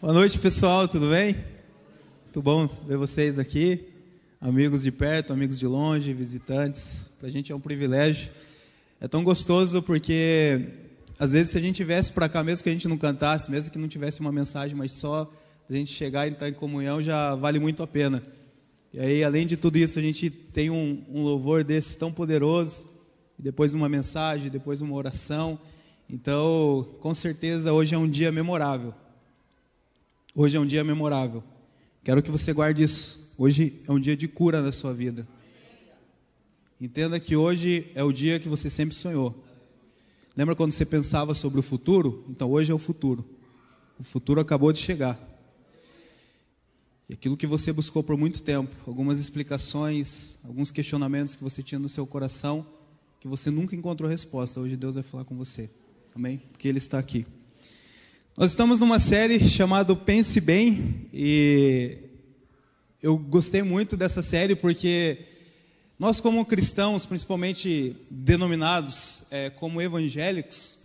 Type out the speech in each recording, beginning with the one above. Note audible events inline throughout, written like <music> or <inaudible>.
Boa noite, pessoal, tudo bem? Muito bom ver vocês aqui, amigos de perto, amigos de longe, visitantes. Para a gente é um privilégio. É tão gostoso porque, às vezes, se a gente viesse para cá, mesmo que a gente não cantasse, mesmo que não tivesse uma mensagem, mas só a gente chegar e estar em comunhão já vale muito a pena. E aí, além de tudo isso, a gente tem um, um louvor desse tão poderoso, depois uma mensagem, depois uma oração. Então, com certeza, hoje é um dia memorável. Hoje é um dia memorável. Quero que você guarde isso. Hoje é um dia de cura na sua vida. Entenda que hoje é o dia que você sempre sonhou. Lembra quando você pensava sobre o futuro? Então hoje é o futuro. O futuro acabou de chegar. E aquilo que você buscou por muito tempo, algumas explicações, alguns questionamentos que você tinha no seu coração, que você nunca encontrou resposta, hoje Deus vai falar com você. Amém? Porque Ele está aqui. Nós estamos numa série chamada Pense Bem e eu gostei muito dessa série porque nós, como cristãos, principalmente denominados é, como evangélicos,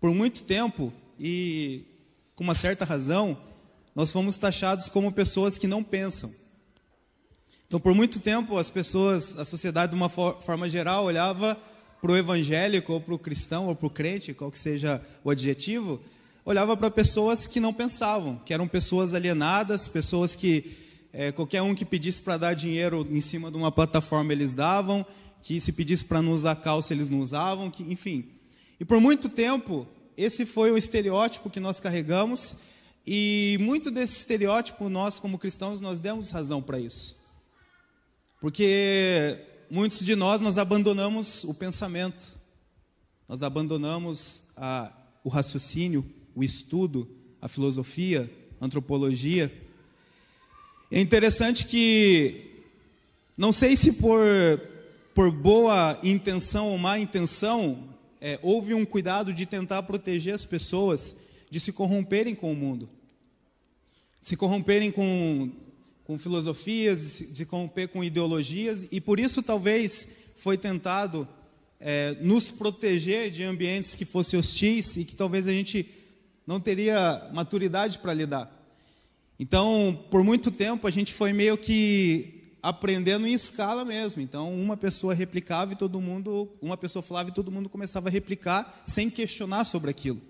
por muito tempo e com uma certa razão, nós fomos taxados como pessoas que não pensam. Então, por muito tempo, as pessoas, a sociedade, de uma forma geral, olhava para o evangélico, ou para o cristão, ou para o crente, qual que seja o adjetivo, olhava para pessoas que não pensavam, que eram pessoas alienadas, pessoas que é, qualquer um que pedisse para dar dinheiro em cima de uma plataforma eles davam, que se pedisse para não usar calça eles não usavam, que, enfim. E por muito tempo, esse foi o estereótipo que nós carregamos, e muito desse estereótipo nós, como cristãos, nós demos razão para isso. Porque muitos de nós, nós abandonamos o pensamento, nós abandonamos a, o raciocínio, o estudo, a filosofia, a antropologia. É interessante que, não sei se por, por boa intenção ou má intenção, é, houve um cuidado de tentar proteger as pessoas de se corromperem com o mundo, se corromperem com, com filosofias, de se corromper com ideologias, e por isso talvez foi tentado é, nos proteger de ambientes que fossem hostis e que talvez a gente não teria maturidade para lidar. Então, por muito tempo, a gente foi meio que aprendendo em escala mesmo. Então, uma pessoa replicava e todo mundo, uma pessoa falava e todo mundo começava a replicar sem questionar sobre aquilo.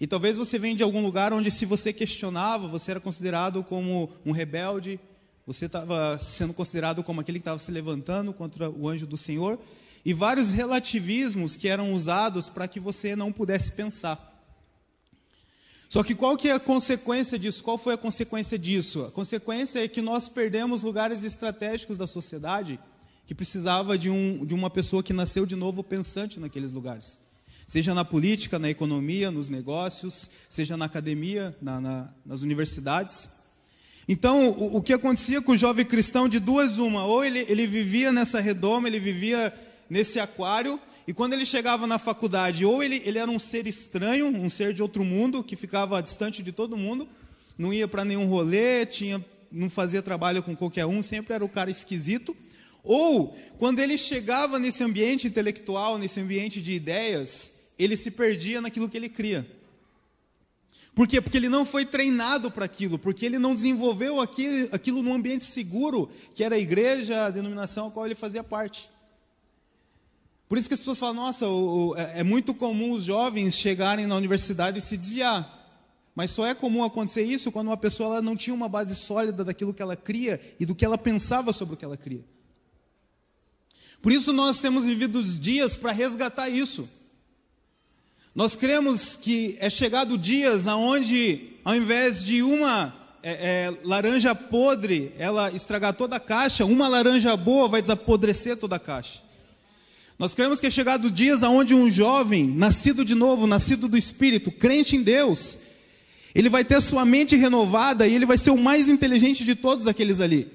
E talvez você venha de algum lugar onde, se você questionava, você era considerado como um rebelde, você estava sendo considerado como aquele que estava se levantando contra o anjo do Senhor, e vários relativismos que eram usados para que você não pudesse pensar. Só que qual que é a consequência disso? Qual foi a consequência disso? A consequência é que nós perdemos lugares estratégicos da sociedade que precisava de, um, de uma pessoa que nasceu de novo pensante naqueles lugares. Seja na política, na economia, nos negócios, seja na academia, na, na, nas universidades. Então, o, o, que acontecia com o jovem cristão, de duas uma, ou ele, ele vivia nessa redoma, ele vivia nesse aquário, e quando ele chegava na faculdade, ou ele, ele era um ser estranho, um ser de outro mundo, que ficava distante de todo mundo, não ia para nenhum rolê, tinha, não fazia trabalho com qualquer um, sempre era o cara esquisito. Ou, quando ele chegava nesse ambiente intelectual, nesse ambiente de ideias, ele se perdia naquilo que ele cria. Por quê? Porque ele não foi treinado para aquilo, porque ele não desenvolveu aquilo, aquilo num ambiente seguro, que era a igreja, a denominação a qual ele fazia parte. Por isso que as pessoas falam, nossa, o, o, é, é muito comum os jovens chegarem na universidade e se desviar. Mas só é comum acontecer isso quando uma pessoa não tinha uma base sólida daquilo que ela cria e do que ela pensava sobre o que ela cria. Por isso nós temos vivido os dias para resgatar isso. Nós cremos que é chegado dias aonde, ao invés de uma é, é, laranja podre, ela estragar toda a caixa, uma laranja boa vai desapodrecer toda a caixa. Nós cremos que é chegado dias aonde um jovem, nascido de novo, nascido do Espírito, crente em Deus, ele vai ter sua mente renovada e ele vai ser o mais inteligente de todos aqueles ali.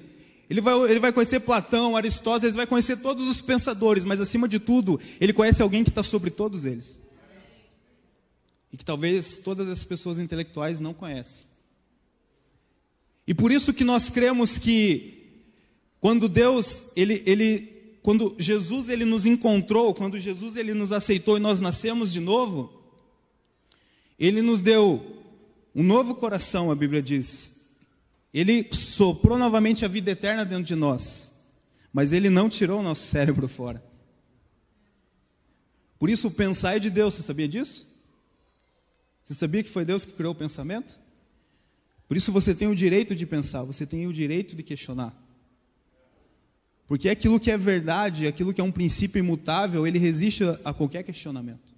Ele vai, ele vai conhecer Platão, Aristóteles, vai conhecer todos os pensadores, mas acima de tudo, ele conhece alguém que está sobre todos eles. E que talvez todas as pessoas intelectuais não conhecem. E por isso que nós cremos que quando Deus ele, ele quando Jesus ele nos encontrou, quando Jesus ele nos aceitou e nós nascemos de novo, ele nos deu um novo coração, a Bíblia diz. Ele soprou novamente a vida eterna dentro de nós, mas ele não tirou o nosso cérebro fora. Por isso, o pensar é de Deus, você sabia disso? Você sabia que foi Deus que criou o pensamento? Por isso você tem o direito de pensar, você tem o direito de questionar. Porque aquilo que é verdade, aquilo que é um princípio imutável, ele resiste a qualquer questionamento.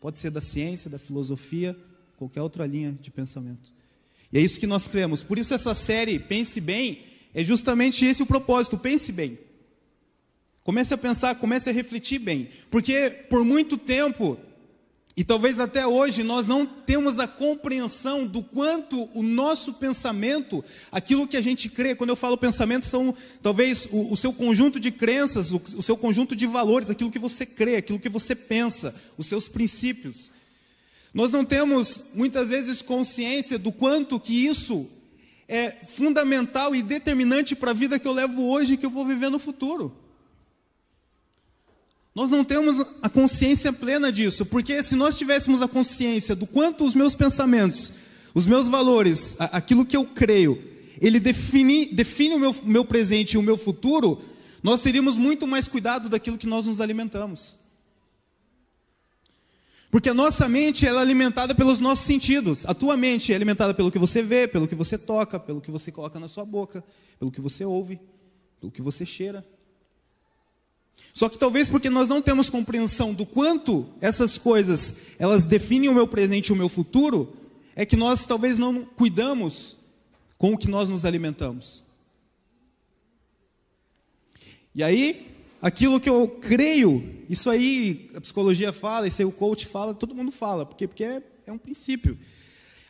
Pode ser da ciência, da filosofia, qualquer outra linha de pensamento. E é isso que nós cremos. Por isso essa série Pense Bem é justamente esse o propósito, pense bem. Comece a pensar, comece a refletir bem, porque por muito tempo e talvez até hoje nós não temos a compreensão do quanto o nosso pensamento, aquilo que a gente crê, quando eu falo pensamento, são talvez o, o seu conjunto de crenças, o, o seu conjunto de valores, aquilo que você crê, aquilo que você pensa, os seus princípios. Nós não temos muitas vezes consciência do quanto que isso é fundamental e determinante para a vida que eu levo hoje e que eu vou viver no futuro. Nós não temos a consciência plena disso, porque se nós tivéssemos a consciência do quanto os meus pensamentos, os meus valores, aquilo que eu creio, ele define, define o meu, meu presente e o meu futuro, nós teríamos muito mais cuidado daquilo que nós nos alimentamos. Porque a nossa mente ela é alimentada pelos nossos sentidos. A tua mente é alimentada pelo que você vê, pelo que você toca, pelo que você coloca na sua boca, pelo que você ouve, pelo que você cheira. Só que talvez porque nós não temos compreensão do quanto essas coisas elas definem o meu presente e o meu futuro, é que nós talvez não cuidamos com o que nós nos alimentamos. E aí, aquilo que eu creio, isso aí a psicologia fala, isso aí o coach fala, todo mundo fala, porque, porque é, é um princípio.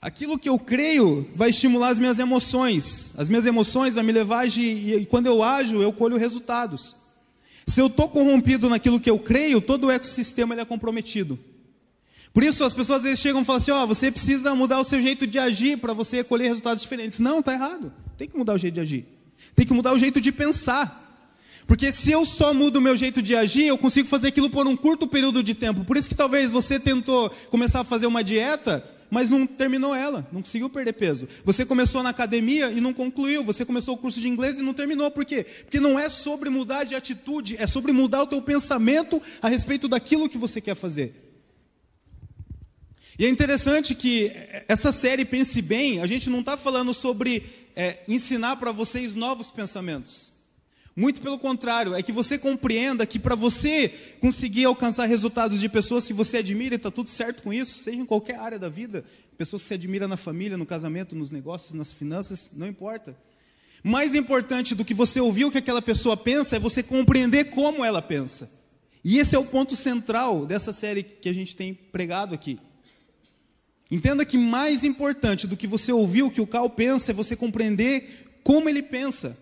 Aquilo que eu creio vai estimular as minhas emoções. As minhas emoções vão me levar a agir, e quando eu ajo, eu colho resultados. Se eu estou corrompido naquilo que eu creio, todo o ecossistema ele é comprometido. Por isso as pessoas às vezes chegam e falam assim: ó, oh, você precisa mudar o seu jeito de agir para você colher resultados diferentes. Não, está errado. Tem que mudar o jeito de agir. Tem que mudar o jeito de pensar. Porque se eu só mudo o meu jeito de agir, eu consigo fazer aquilo por um curto período de tempo. Por isso que talvez você tentou começar a fazer uma dieta mas não terminou ela, não conseguiu perder peso. Você começou na academia e não concluiu, você começou o curso de inglês e não terminou. Por quê? Porque não é sobre mudar de atitude, é sobre mudar o teu pensamento a respeito daquilo que você quer fazer. E é interessante que essa série Pense Bem, a gente não está falando sobre é, ensinar para vocês novos pensamentos. Muito pelo contrário, é que você compreenda que para você conseguir alcançar resultados de pessoas que você admira, e está tudo certo com isso, seja em qualquer área da vida, pessoas que você admira na família, no casamento, nos negócios, nas finanças, não importa. Mais importante do que você ouvir o que aquela pessoa pensa é você compreender como ela pensa. E esse é o ponto central dessa série que a gente tem pregado aqui. Entenda que mais importante do que você ouvir o que o Cal pensa é você compreender como ele pensa.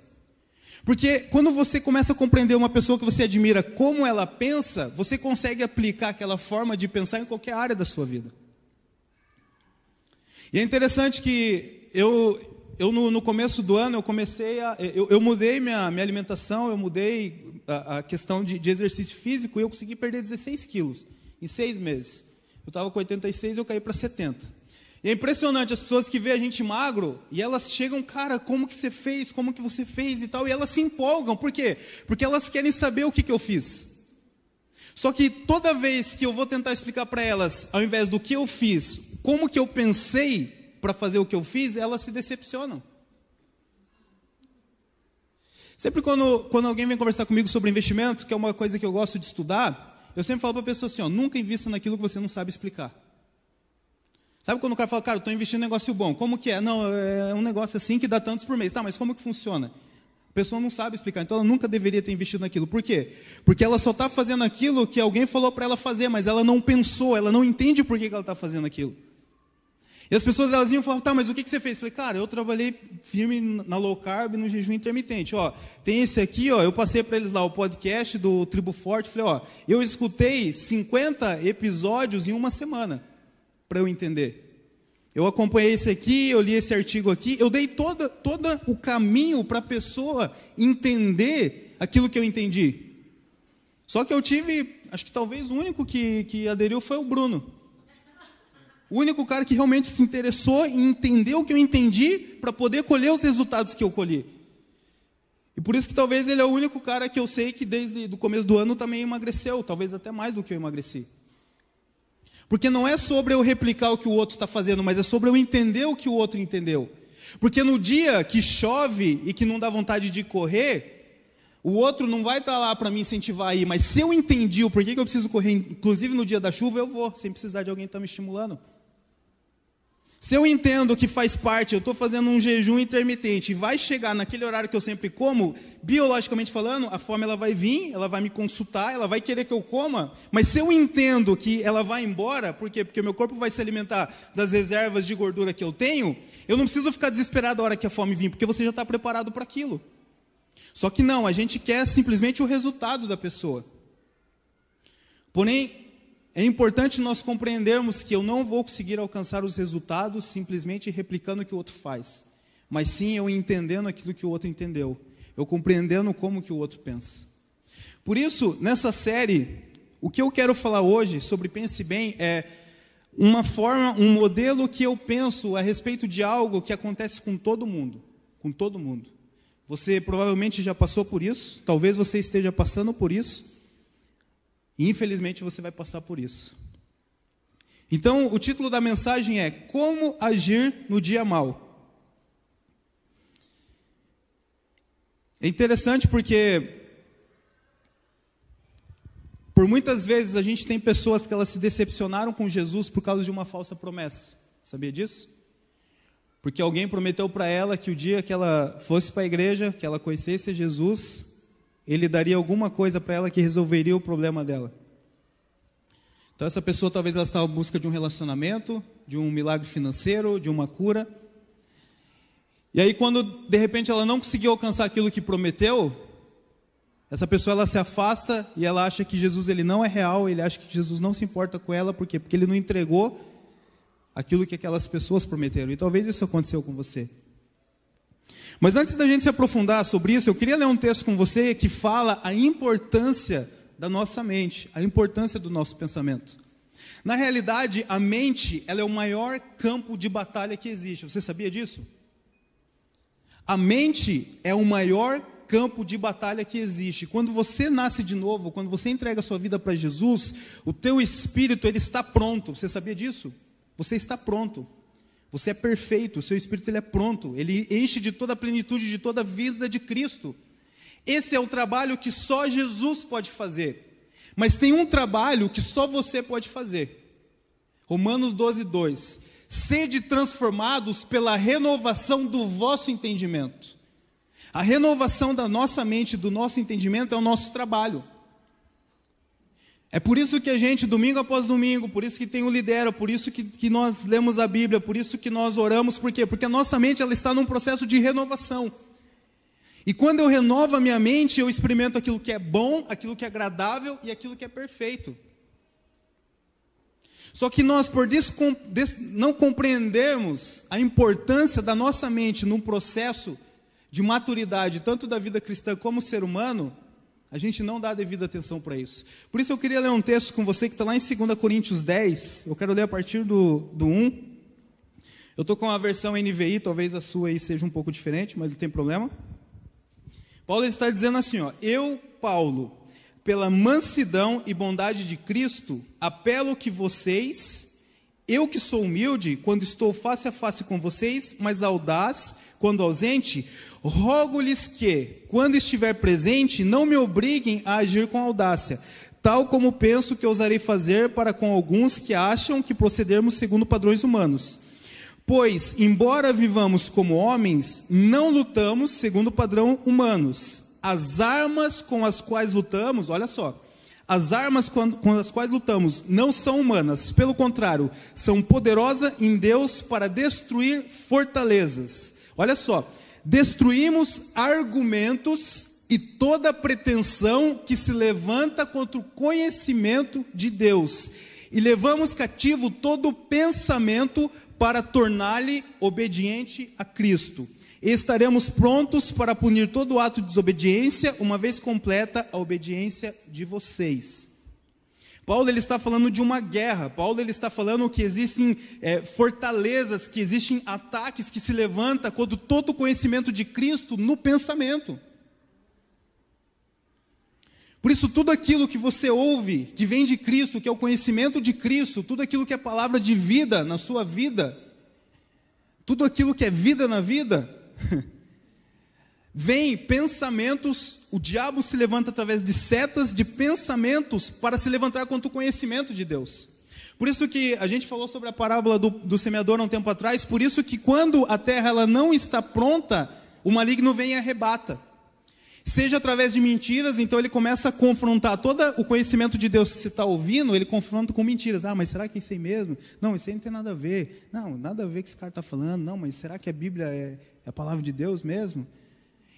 Porque quando você começa a compreender uma pessoa que você admira, como ela pensa, você consegue aplicar aquela forma de pensar em qualquer área da sua vida. E é interessante que eu, eu no, no começo do ano, eu comecei a. Eu, eu mudei minha, minha alimentação, eu mudei a, a questão de, de, exercício físico e eu consegui perder 16 quilos em seis meses. Eu estava com 86 e eu caí para 70. E é impressionante as pessoas que vê a gente magro e elas chegam, cara, como que você fez, como que você fez e tal, e elas se empolgam. Por quê? Porque elas querem saber o que, que eu fiz. Só que toda vez que eu vou tentar explicar para elas, ao invés do que eu fiz, como que eu pensei para fazer o que eu fiz, elas se decepcionam. Sempre quando, quando alguém vem conversar comigo sobre investimento, que é uma coisa que eu gosto de estudar, eu sempre falo para a pessoa assim: ó, nunca invista naquilo que você não sabe explicar. Sabe quando o cara fala, cara, estou investindo em negócio bom. Como que é? Não, é um negócio assim que dá tantos por mês. Tá, mas como que funciona? A pessoa não sabe explicar, então ela nunca deveria ter investido naquilo. Por quê? Porque ela só está fazendo aquilo que alguém falou para ela fazer, mas ela não pensou, ela não entende por que ela está fazendo aquilo. E as pessoas elas iam falar, tá, mas o que, que você fez? Eu falei, cara, eu trabalhei firme na low carb, no jejum intermitente. Ó, tem esse aqui, ó, eu passei para eles lá o podcast do Tribo Forte. Falei, ó, eu escutei 50 episódios em uma semana para eu entender. Eu acompanhei esse aqui, eu li esse artigo aqui, eu dei todo, todo o caminho para a pessoa entender aquilo que eu entendi. Só que eu tive, acho que talvez o único que, que aderiu foi o Bruno. O único cara que realmente se interessou e entendeu o que eu entendi para poder colher os resultados que eu colhi. E por isso que talvez ele é o único cara que eu sei que desde o começo do ano também emagreceu, talvez até mais do que eu emagreci. Porque não é sobre eu replicar o que o outro está fazendo, mas é sobre eu entender o que o outro entendeu. Porque no dia que chove e que não dá vontade de correr, o outro não vai estar tá lá para me incentivar aí, mas se eu entendi o porquê que eu preciso correr, inclusive no dia da chuva, eu vou, sem precisar de alguém estar tá me estimulando. Se eu entendo que faz parte, eu estou fazendo um jejum intermitente e vai chegar naquele horário que eu sempre como, biologicamente falando, a fome ela vai vir, ela vai me consultar, ela vai querer que eu coma, mas se eu entendo que ela vai embora, por quê? Porque o meu corpo vai se alimentar das reservas de gordura que eu tenho, eu não preciso ficar desesperado a hora que a fome vir, porque você já está preparado para aquilo. Só que não, a gente quer simplesmente o resultado da pessoa. Porém, é importante nós compreendermos que eu não vou conseguir alcançar os resultados simplesmente replicando o que o outro faz, mas sim eu entendendo aquilo que o outro entendeu, eu compreendendo como que o outro pensa. Por isso, nessa série, o que eu quero falar hoje sobre pense bem é uma forma, um modelo que eu penso a respeito de algo que acontece com todo mundo, com todo mundo. Você provavelmente já passou por isso, talvez você esteja passando por isso. E infelizmente você vai passar por isso. Então, o título da mensagem é Como agir no dia mal. É interessante porque por muitas vezes a gente tem pessoas que elas se decepcionaram com Jesus por causa de uma falsa promessa. Sabia disso? Porque alguém prometeu para ela que o dia que ela fosse para a igreja, que ela conhecesse Jesus, ele daria alguma coisa para ela que resolveria o problema dela. Então essa pessoa talvez ela em busca de um relacionamento, de um milagre financeiro, de uma cura. E aí quando de repente ela não conseguiu alcançar aquilo que prometeu, essa pessoa ela se afasta e ela acha que Jesus ele não é real, ele acha que Jesus não se importa com ela, por quê? Porque ele não entregou aquilo que aquelas pessoas prometeram. E talvez isso aconteceu com você. Mas antes da gente se aprofundar sobre isso, eu queria ler um texto com você que fala a importância da nossa mente, a importância do nosso pensamento. Na realidade, a mente ela é o maior campo de batalha que existe. Você sabia disso? A mente é o maior campo de batalha que existe. Quando você nasce de novo, quando você entrega a sua vida para Jesus, o teu espírito ele está pronto. Você sabia disso? Você está pronto. Você é perfeito, o seu espírito ele é pronto, ele enche de toda a plenitude de toda a vida de Cristo. Esse é o trabalho que só Jesus pode fazer. Mas tem um trabalho que só você pode fazer. Romanos 12, 2. Sede transformados pela renovação do vosso entendimento. A renovação da nossa mente, do nosso entendimento, é o nosso trabalho. É por isso que a gente, domingo após domingo, por isso que tem o Lidera, por isso que, que nós lemos a Bíblia, por isso que nós oramos, por quê? Porque a nossa mente ela está num processo de renovação. E quando eu renovo a minha mente, eu experimento aquilo que é bom, aquilo que é agradável e aquilo que é perfeito. Só que nós, por não compreendermos a importância da nossa mente num processo de maturidade, tanto da vida cristã como ser humano, a gente não dá devida atenção para isso. Por isso eu queria ler um texto com você que está lá em 2 Coríntios 10. Eu quero ler a partir do, do 1. Eu estou com a versão NVI, talvez a sua aí seja um pouco diferente, mas não tem problema. Paulo está dizendo assim: ó, eu, Paulo, pela mansidão e bondade de Cristo, apelo que vocês, eu que sou humilde, quando estou face a face com vocês, mas audaz quando ausente, rogo-lhes que, quando estiver presente, não me obriguem a agir com audácia, tal como penso que ousarei fazer para com alguns que acham que procedermos segundo padrões humanos. Pois, embora vivamos como homens, não lutamos segundo padrão humanos. As armas com as quais lutamos, olha só, as armas com as quais lutamos não são humanas, pelo contrário, são poderosas em Deus para destruir fortalezas. Olha só, destruímos argumentos e toda pretensão que se levanta contra o conhecimento de Deus, e levamos cativo todo pensamento para tornar-lhe obediente a Cristo. E estaremos prontos para punir todo ato de desobediência, uma vez completa a obediência de vocês. Paulo ele está falando de uma guerra. Paulo ele está falando que existem é, fortalezas, que existem ataques que se levantam quando todo o conhecimento de Cristo no pensamento. Por isso, tudo aquilo que você ouve, que vem de Cristo, que é o conhecimento de Cristo, tudo aquilo que é palavra de vida na sua vida, tudo aquilo que é vida na vida, <laughs> Vem pensamentos, o diabo se levanta através de setas de pensamentos para se levantar contra o conhecimento de Deus. Por isso que a gente falou sobre a parábola do, do semeador há um tempo atrás, por isso que quando a terra ela não está pronta, o maligno vem e arrebata. Seja através de mentiras, então ele começa a confrontar todo o conhecimento de Deus que você está ouvindo, ele confronta com mentiras. Ah, mas será que é isso aí mesmo? Não, isso aí não tem nada a ver. Não, nada a ver com esse cara está falando. Não, mas será que a Bíblia é, é a palavra de Deus mesmo?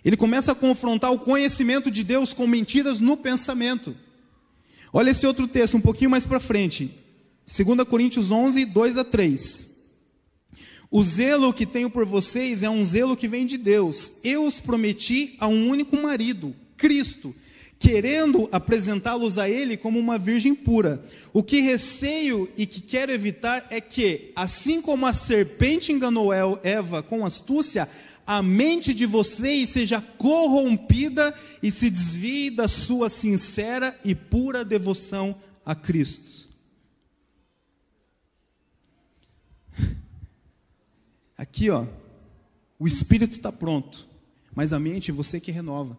Ele começa a confrontar o conhecimento de Deus com mentiras no pensamento. Olha esse outro texto um pouquinho mais para frente. 2 Coríntios 11, 2 a 3. O zelo que tenho por vocês é um zelo que vem de Deus. Eu os prometi a um único marido, Cristo, querendo apresentá-los a Ele como uma virgem pura. O que receio e que quero evitar é que, assim como a serpente enganou Eva com astúcia, a mente de vocês seja corrompida e se desvie da sua sincera e pura devoção a Cristo. <laughs> Aqui, ó, o espírito está pronto, mas a mente você que renova.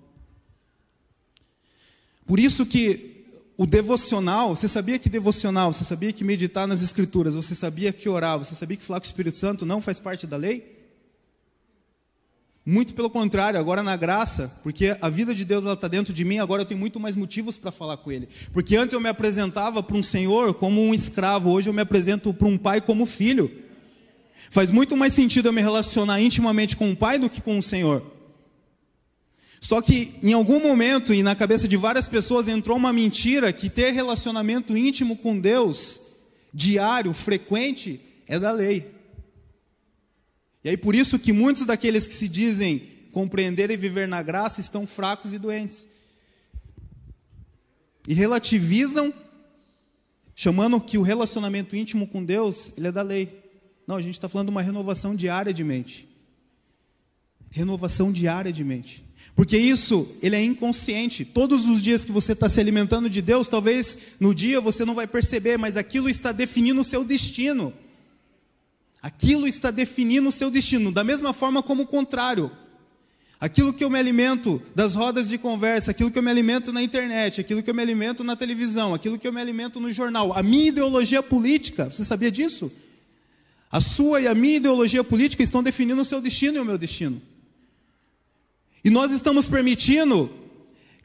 Por isso que o devocional, você sabia que devocional, você sabia que meditar nas escrituras, você sabia que orar, você sabia que falar com o Espírito Santo não faz parte da lei? Muito pelo contrário, agora na graça, porque a vida de Deus está dentro de mim, agora eu tenho muito mais motivos para falar com Ele. Porque antes eu me apresentava para um Senhor como um escravo, hoje eu me apresento para um pai como filho. Faz muito mais sentido eu me relacionar intimamente com o pai do que com o Senhor. Só que em algum momento, e na cabeça de várias pessoas, entrou uma mentira que ter relacionamento íntimo com Deus, diário, frequente, é da lei. E aí por isso que muitos daqueles que se dizem compreender e viver na graça estão fracos e doentes. E relativizam, chamando que o relacionamento íntimo com Deus, ele é da lei. Não, a gente está falando de uma renovação diária de mente. Renovação diária de mente. Porque isso, ele é inconsciente. Todos os dias que você está se alimentando de Deus, talvez no dia você não vai perceber, mas aquilo está definindo o seu destino. Aquilo está definindo o seu destino, da mesma forma como o contrário. Aquilo que eu me alimento das rodas de conversa, aquilo que eu me alimento na internet, aquilo que eu me alimento na televisão, aquilo que eu me alimento no jornal, a minha ideologia política, você sabia disso? A sua e a minha ideologia política estão definindo o seu destino e o meu destino. E nós estamos permitindo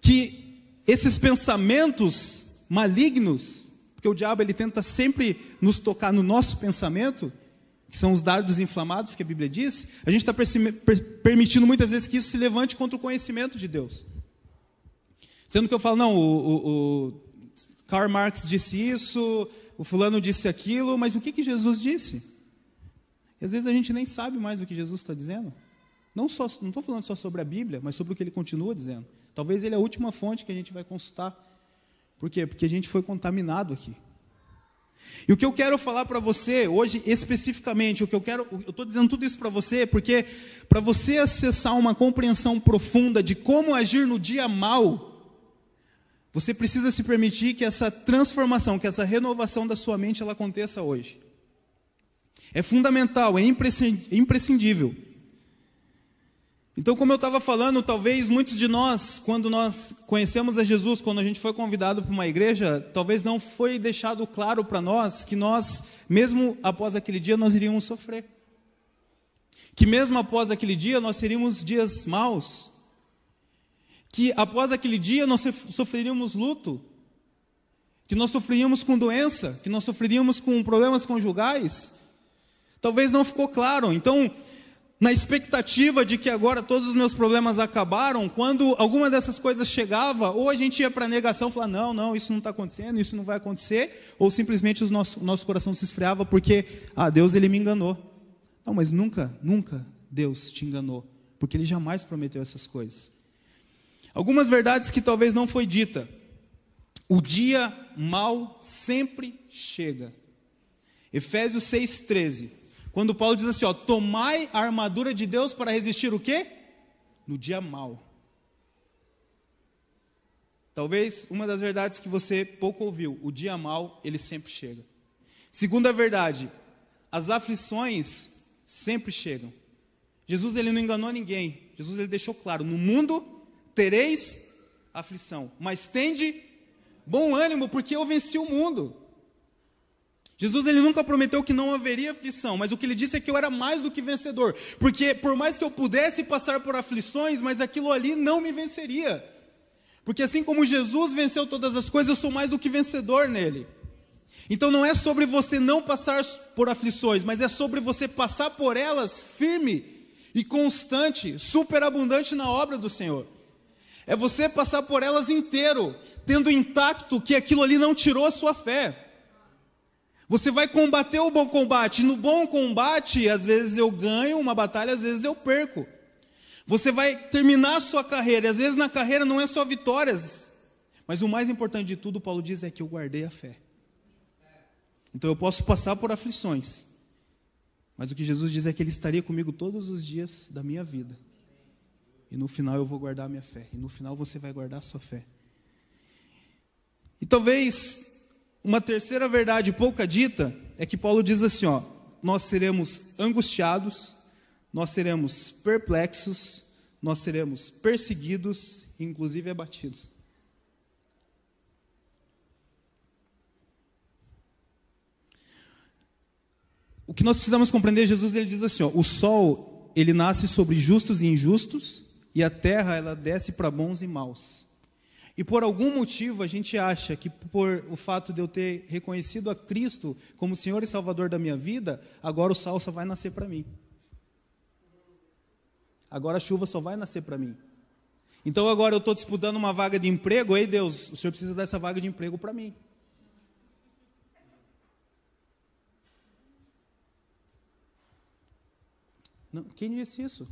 que esses pensamentos malignos, porque o diabo ele tenta sempre nos tocar no nosso pensamento, que são os dardos inflamados que a Bíblia diz, a gente está permitindo muitas vezes que isso se levante contra o conhecimento de Deus. Sendo que eu falo, não, o, o, o Karl Marx disse isso, o fulano disse aquilo, mas o que, que Jesus disse? Às vezes a gente nem sabe mais o que Jesus está dizendo. Não só, não estou falando só sobre a Bíblia, mas sobre o que ele continua dizendo. Talvez ele é a última fonte que a gente vai consultar. Por quê? Porque a gente foi contaminado aqui. E o que eu quero falar para você hoje especificamente, o que eu quero, eu estou dizendo tudo isso para você porque para você acessar uma compreensão profunda de como agir no dia mal, você precisa se permitir que essa transformação, que essa renovação da sua mente ela aconteça hoje. É fundamental, é imprescindível. Então, como eu estava falando, talvez muitos de nós, quando nós conhecemos a Jesus, quando a gente foi convidado para uma igreja, talvez não foi deixado claro para nós que nós, mesmo após aquele dia, nós iríamos sofrer. Que mesmo após aquele dia, nós teríamos dias maus. Que após aquele dia, nós sofreríamos luto. Que nós sofreríamos com doença. Que nós sofreríamos com problemas conjugais. Talvez não ficou claro. Então, na expectativa de que agora todos os meus problemas acabaram, quando alguma dessas coisas chegava, ou a gente ia para a negação, falar, não, não, isso não está acontecendo, isso não vai acontecer, ou simplesmente o nosso, nosso coração se esfriava porque, ah, Deus ele me enganou. Não, mas nunca, nunca Deus te enganou, porque Ele jamais prometeu essas coisas. Algumas verdades que talvez não foi dita. O dia mal sempre chega. Efésios 6,13. Quando Paulo diz assim, ó, tomai a armadura de Deus para resistir o quê? No dia mal. Talvez uma das verdades que você pouco ouviu, o dia mal, ele sempre chega. Segunda verdade, as aflições sempre chegam. Jesus ele não enganou ninguém. Jesus ele deixou claro: no mundo tereis aflição, mas tende bom ânimo, porque eu venci o mundo. Jesus ele nunca prometeu que não haveria aflição, mas o que ele disse é que eu era mais do que vencedor, porque por mais que eu pudesse passar por aflições, mas aquilo ali não me venceria. Porque assim como Jesus venceu todas as coisas, eu sou mais do que vencedor nele. Então não é sobre você não passar por aflições, mas é sobre você passar por elas firme e constante, superabundante na obra do Senhor. É você passar por elas inteiro, tendo intacto que aquilo ali não tirou a sua fé. Você vai combater o bom combate. No bom combate, às vezes eu ganho uma batalha, às vezes eu perco. Você vai terminar a sua carreira, e às vezes na carreira não é só vitórias. Mas o mais importante de tudo, Paulo diz, é que eu guardei a fé. Então eu posso passar por aflições. Mas o que Jesus diz é que Ele estaria comigo todos os dias da minha vida. E no final eu vou guardar a minha fé. E no final você vai guardar a sua fé. E talvez uma terceira verdade pouca dita é que Paulo diz assim: ó, nós seremos angustiados, nós seremos perplexos, nós seremos perseguidos, inclusive abatidos. O que nós precisamos compreender, Jesus ele diz assim: ó, o sol ele nasce sobre justos e injustos, e a terra ela desce para bons e maus. E por algum motivo a gente acha que por o fato de eu ter reconhecido a Cristo como Senhor e Salvador da minha vida, agora o sol só vai nascer para mim. Agora a chuva só vai nascer para mim. Então agora eu estou disputando uma vaga de emprego, ei Deus, o Senhor precisa dessa vaga de emprego para mim. Não, quem disse isso?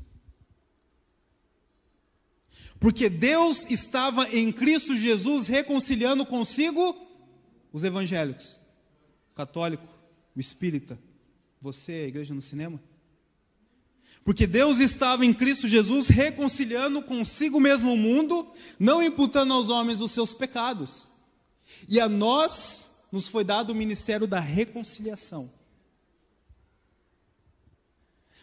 Porque Deus estava em Cristo Jesus reconciliando consigo os evangélicos, o católico, o espírita, você, a igreja no cinema. Porque Deus estava em Cristo Jesus reconciliando consigo mesmo o mundo, não imputando aos homens os seus pecados. E a nós nos foi dado o ministério da reconciliação.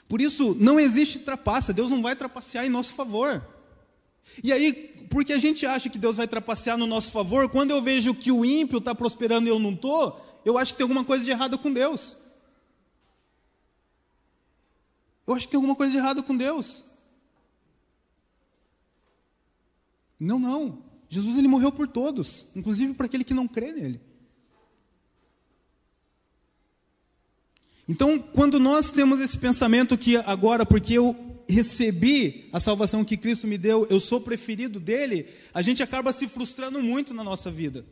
Por isso, não existe trapaça, Deus não vai trapacear em nosso favor. E aí, porque a gente acha que Deus vai trapacear no nosso favor, quando eu vejo que o ímpio está prosperando e eu não estou, eu acho que tem alguma coisa de errado com Deus. Eu acho que tem alguma coisa de errado com Deus. Não, não. Jesus ele morreu por todos, inclusive para aquele que não crê nele. Então, quando nós temos esse pensamento que agora, porque eu recebi a salvação que Cristo me deu, eu sou preferido dele, a gente acaba se frustrando muito na nossa vida.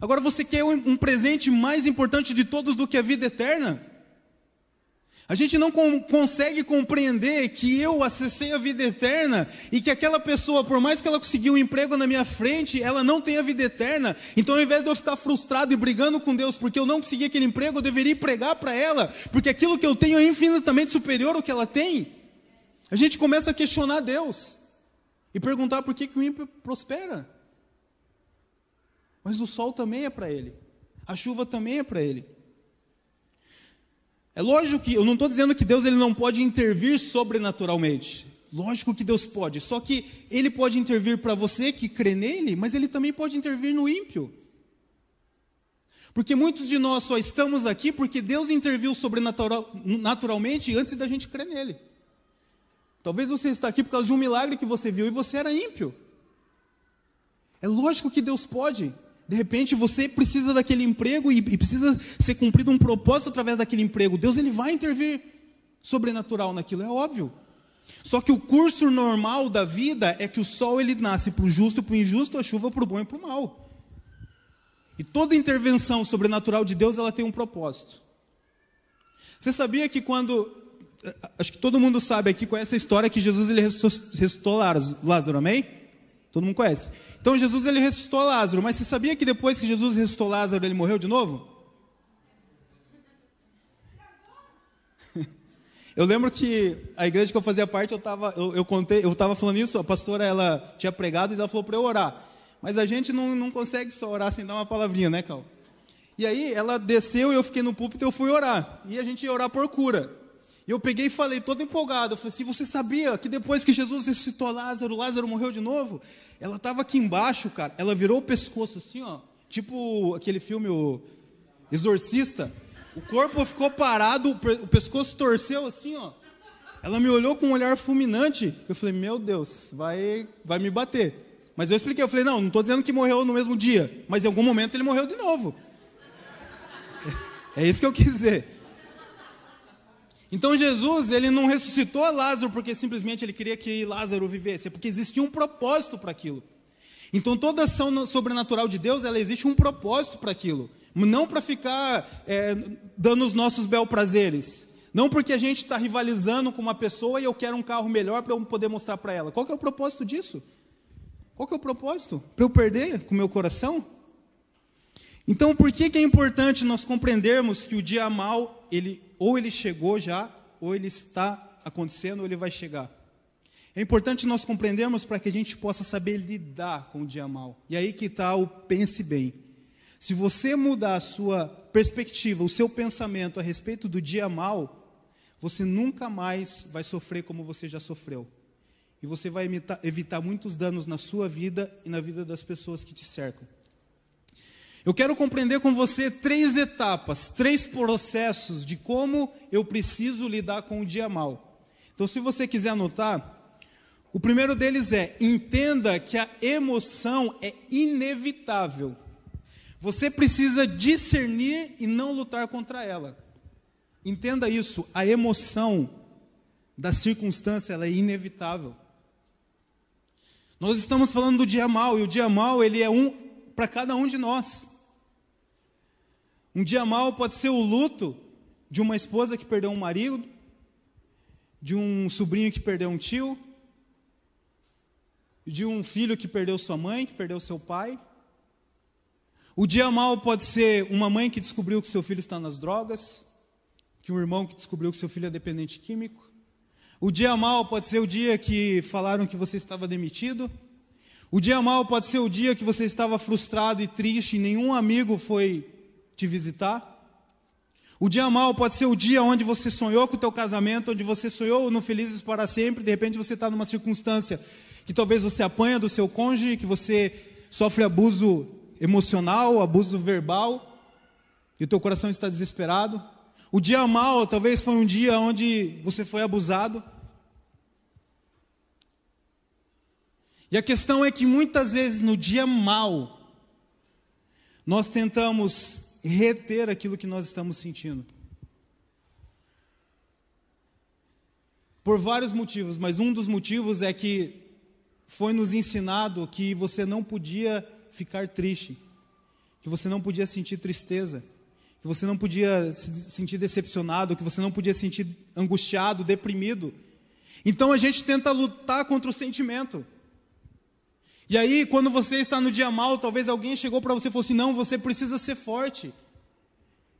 Agora, você quer um presente mais importante de todos do que a vida eterna? A gente não com, consegue compreender que eu acessei a vida eterna e que aquela pessoa, por mais que ela conseguiu um emprego na minha frente, ela não tem a vida eterna. Então, ao invés de eu ficar frustrado e brigando com Deus porque eu não consegui aquele emprego, eu deveria pregar para ela, porque aquilo que eu tenho é infinitamente superior ao que ela tem. A gente começa a questionar Deus e perguntar por que, que o ímpio prospera. Mas o sol também é para ele, a chuva também é para ele. É lógico que eu não estou dizendo que Deus ele não pode intervir sobrenaturalmente. Lógico que Deus pode, só que Ele pode intervir para você que crê nele, mas Ele também pode intervir no ímpio. Porque muitos de nós só estamos aqui porque Deus interviu sobrenaturalmente antes da gente crer nele. Talvez você está aqui por causa de um milagre que você viu e você era ímpio. É lógico que Deus pode. De repente você precisa daquele emprego e, precisa ser cumprido um propósito através daquele emprego. Deus ele vai intervir sobrenatural naquilo, é óbvio. Só que o curso normal da vida é que o sol ele nasce para o justo para o injusto, a chuva para o bom e para o mal. E toda intervenção sobrenatural de Deus ela tem um propósito. Você sabia que quando acho que todo mundo sabe aqui, conhece a história que Jesus ele ressuscitou Lázaro, amém? Todo mundo conhece. Então Jesus ele ressuscitou Lázaro, mas você sabia que depois que Jesus ressuscitou Lázaro, ele morreu de novo? <laughs> Eu lembro que a igreja que eu fazia parte, eu estava eu, eu, contei, eu falando isso, a pastora ela tinha pregado e ela falou para eu orar. Mas a gente não, não consegue só orar sem dar uma palavrinha, né, Cal? E aí ela desceu e eu fiquei no púlpito e eu fui orar. E a gente ia orar por cura. E eu peguei e falei, todo empolgado, eu falei assim, você sabia que depois que Jesus ressuscitou Lázaro, Lázaro morreu de novo? Ela estava aqui embaixo, cara, ela virou o pescoço assim, ó, tipo aquele filme, o Exorcista. O corpo ficou parado, o pescoço torceu assim, ó. Ela me olhou com um olhar fulminante. Eu falei, meu Deus, vai, vai me bater. Mas eu expliquei, eu falei, não, não estou dizendo que morreu no mesmo dia, mas em algum momento ele morreu de novo. É isso que eu quis dizer. Então Jesus, ele não ressuscitou Lázaro porque simplesmente ele queria que Lázaro vivesse, é porque existia um propósito para aquilo. Então toda ação sobrenatural de Deus, ela existe um propósito para aquilo. Não para ficar é, dando os nossos bel prazeres. Não porque a gente está rivalizando com uma pessoa e eu quero um carro melhor para eu poder mostrar para ela. Qual que é o propósito disso? Qual que é o propósito? Para eu perder com o meu coração? Então, por que, que é importante nós compreendermos que o dia mal, ele, ou ele chegou já, ou ele está acontecendo, ou ele vai chegar? É importante nós compreendermos para que a gente possa saber lidar com o dia mal. E aí que está o pense bem. Se você mudar a sua perspectiva, o seu pensamento a respeito do dia mal, você nunca mais vai sofrer como você já sofreu. E você vai evitar, muitos danos na sua vida e na vida das pessoas que te cercam. Eu quero compreender com você três etapas, três processos de como eu preciso lidar com o dia mal. Então, se você quiser anotar, o primeiro deles é: entenda que a emoção é inevitável. Você precisa discernir e não lutar contra ela. Entenda isso, a emoção da circunstância ela é inevitável. Nós estamos falando do dia mal e o dia mal ele é um para cada um de nós. Um dia mal pode ser o luto de uma esposa que perdeu um marido, de um sobrinho que perdeu um tio, de um filho que perdeu sua mãe, que perdeu seu pai. O dia mal pode ser uma mãe que descobriu que seu filho está nas drogas, que um irmão que descobriu que seu filho é dependente químico. O dia mal pode ser o dia que falaram que você estava demitido. O dia mal pode ser o dia que você estava frustrado e triste e nenhum amigo foi te visitar. O dia mal pode ser o dia onde você sonhou com o teu casamento, onde você sonhou no Felizes para Sempre, de repente você está numa circunstância que talvez você apanha do seu cônjuge, que você sofre abuso emocional, abuso verbal, e o teu coração está desesperado. O dia mal talvez foi um dia onde você foi abusado. E a questão é que muitas vezes no dia mal, nós tentamos reter aquilo que nós estamos sentindo. Por vários motivos, mas um dos motivos é que foi nos ensinado que você não podia ficar triste, que você não podia sentir tristeza, que você não podia se sentir decepcionado, que você não podia sentir angustiado, deprimido. Então a gente tenta lutar contra o sentimento. E aí, quando você está no dia mal, talvez alguém chegou para você e falou assim: não, você precisa ser forte.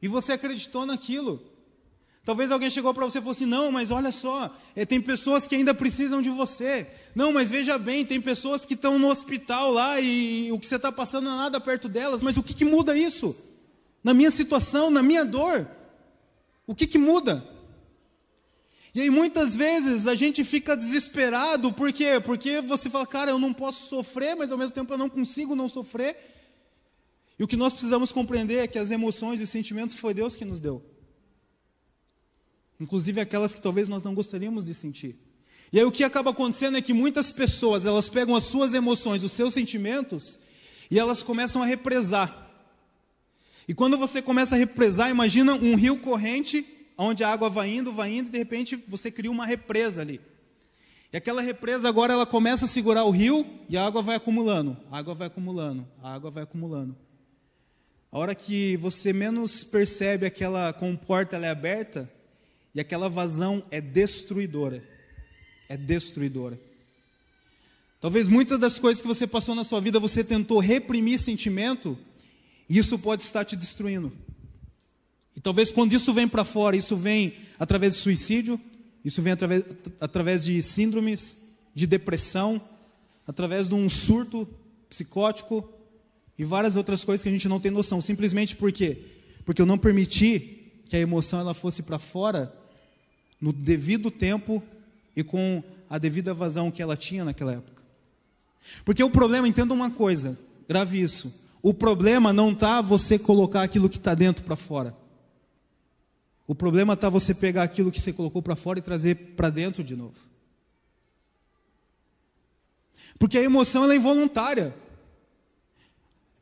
E você acreditou naquilo. Talvez alguém chegou para você e falou assim: não, mas olha só, é, tem pessoas que ainda precisam de você. Não, mas veja bem, tem pessoas que estão no hospital lá e, o que você está passando não é nada perto delas. Mas o que, que muda isso? Na minha situação, na minha dor? O que, que muda? E aí muitas vezes a gente fica desesperado, por quê? Porque você fala, cara, eu não posso sofrer, mas ao mesmo tempo eu não consigo não sofrer. E o que nós precisamos compreender é que as emoções e os sentimentos foi Deus que nos deu inclusive aquelas que talvez nós não gostaríamos de sentir. E aí o que acaba acontecendo é que muitas pessoas, elas pegam as suas emoções, os seus sentimentos, e elas começam a represar. E quando você começa a represar, imagina um rio corrente, onde a água vai indo, vai indo, e de repente você cria uma represa ali. E aquela represa agora ela começa a segurar o rio e a água vai acumulando, a água vai acumulando, a água vai acumulando. A hora que você menos percebe aquela comporta ela é aberta, e aquela vazão é destruidora. É destruidora. Talvez muitas das coisas que você passou na sua vida você tentou reprimir sentimento, e isso pode estar te destruindo. E talvez quando isso vem para fora, isso vem através de suicídio, isso vem através, através de síndromes, de depressão, através de um surto psicótico e várias outras coisas que a gente não tem noção. Simplesmente por quê? Porque eu não permiti que a emoção ela fosse para fora no devido tempo e com a devida vazão que ela tinha naquela época. Porque o problema, entenda uma coisa, grave isso. O problema não está você colocar aquilo que está dentro para fora. O problema está você pegar aquilo que você colocou para fora e trazer para dentro de novo. Porque a emoção é involuntária.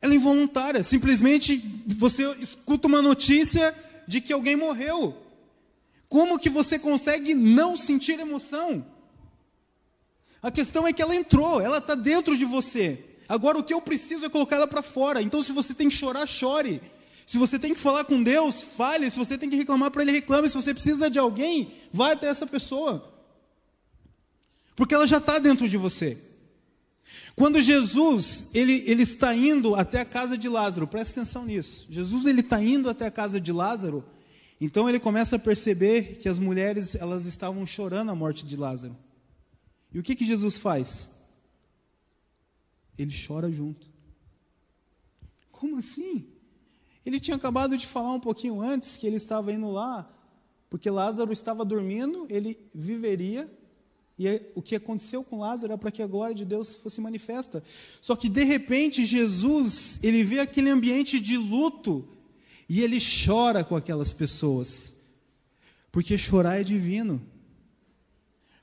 Ela é involuntária. Simplesmente você escuta uma notícia de que alguém morreu. Como que você consegue não sentir emoção? A questão é que ela entrou, ela está dentro de você. Agora o que eu preciso é colocar ela para fora. Então, se você tem que chorar, chore. Se você tem que falar com Deus, fale. Se você tem que reclamar para Ele, reclame. Se você precisa de alguém, vá até essa pessoa. Porque ela já está dentro de você. Quando Jesus ele, ele está indo até a casa de Lázaro, presta atenção nisso. Jesus ele está indo até a casa de Lázaro, então ele começa a perceber que as mulheres elas estavam chorando a morte de Lázaro. E o que que Jesus faz? Ele chora junto. Como assim? Ele tinha acabado de falar um pouquinho antes que ele estava indo lá, porque Lázaro estava dormindo, ele viveria, e o que aconteceu com Lázaro era para que a glória de Deus fosse manifesta. Só que de repente Jesus, ele vê aquele ambiente de luto e ele chora com aquelas pessoas. Porque chorar é divino.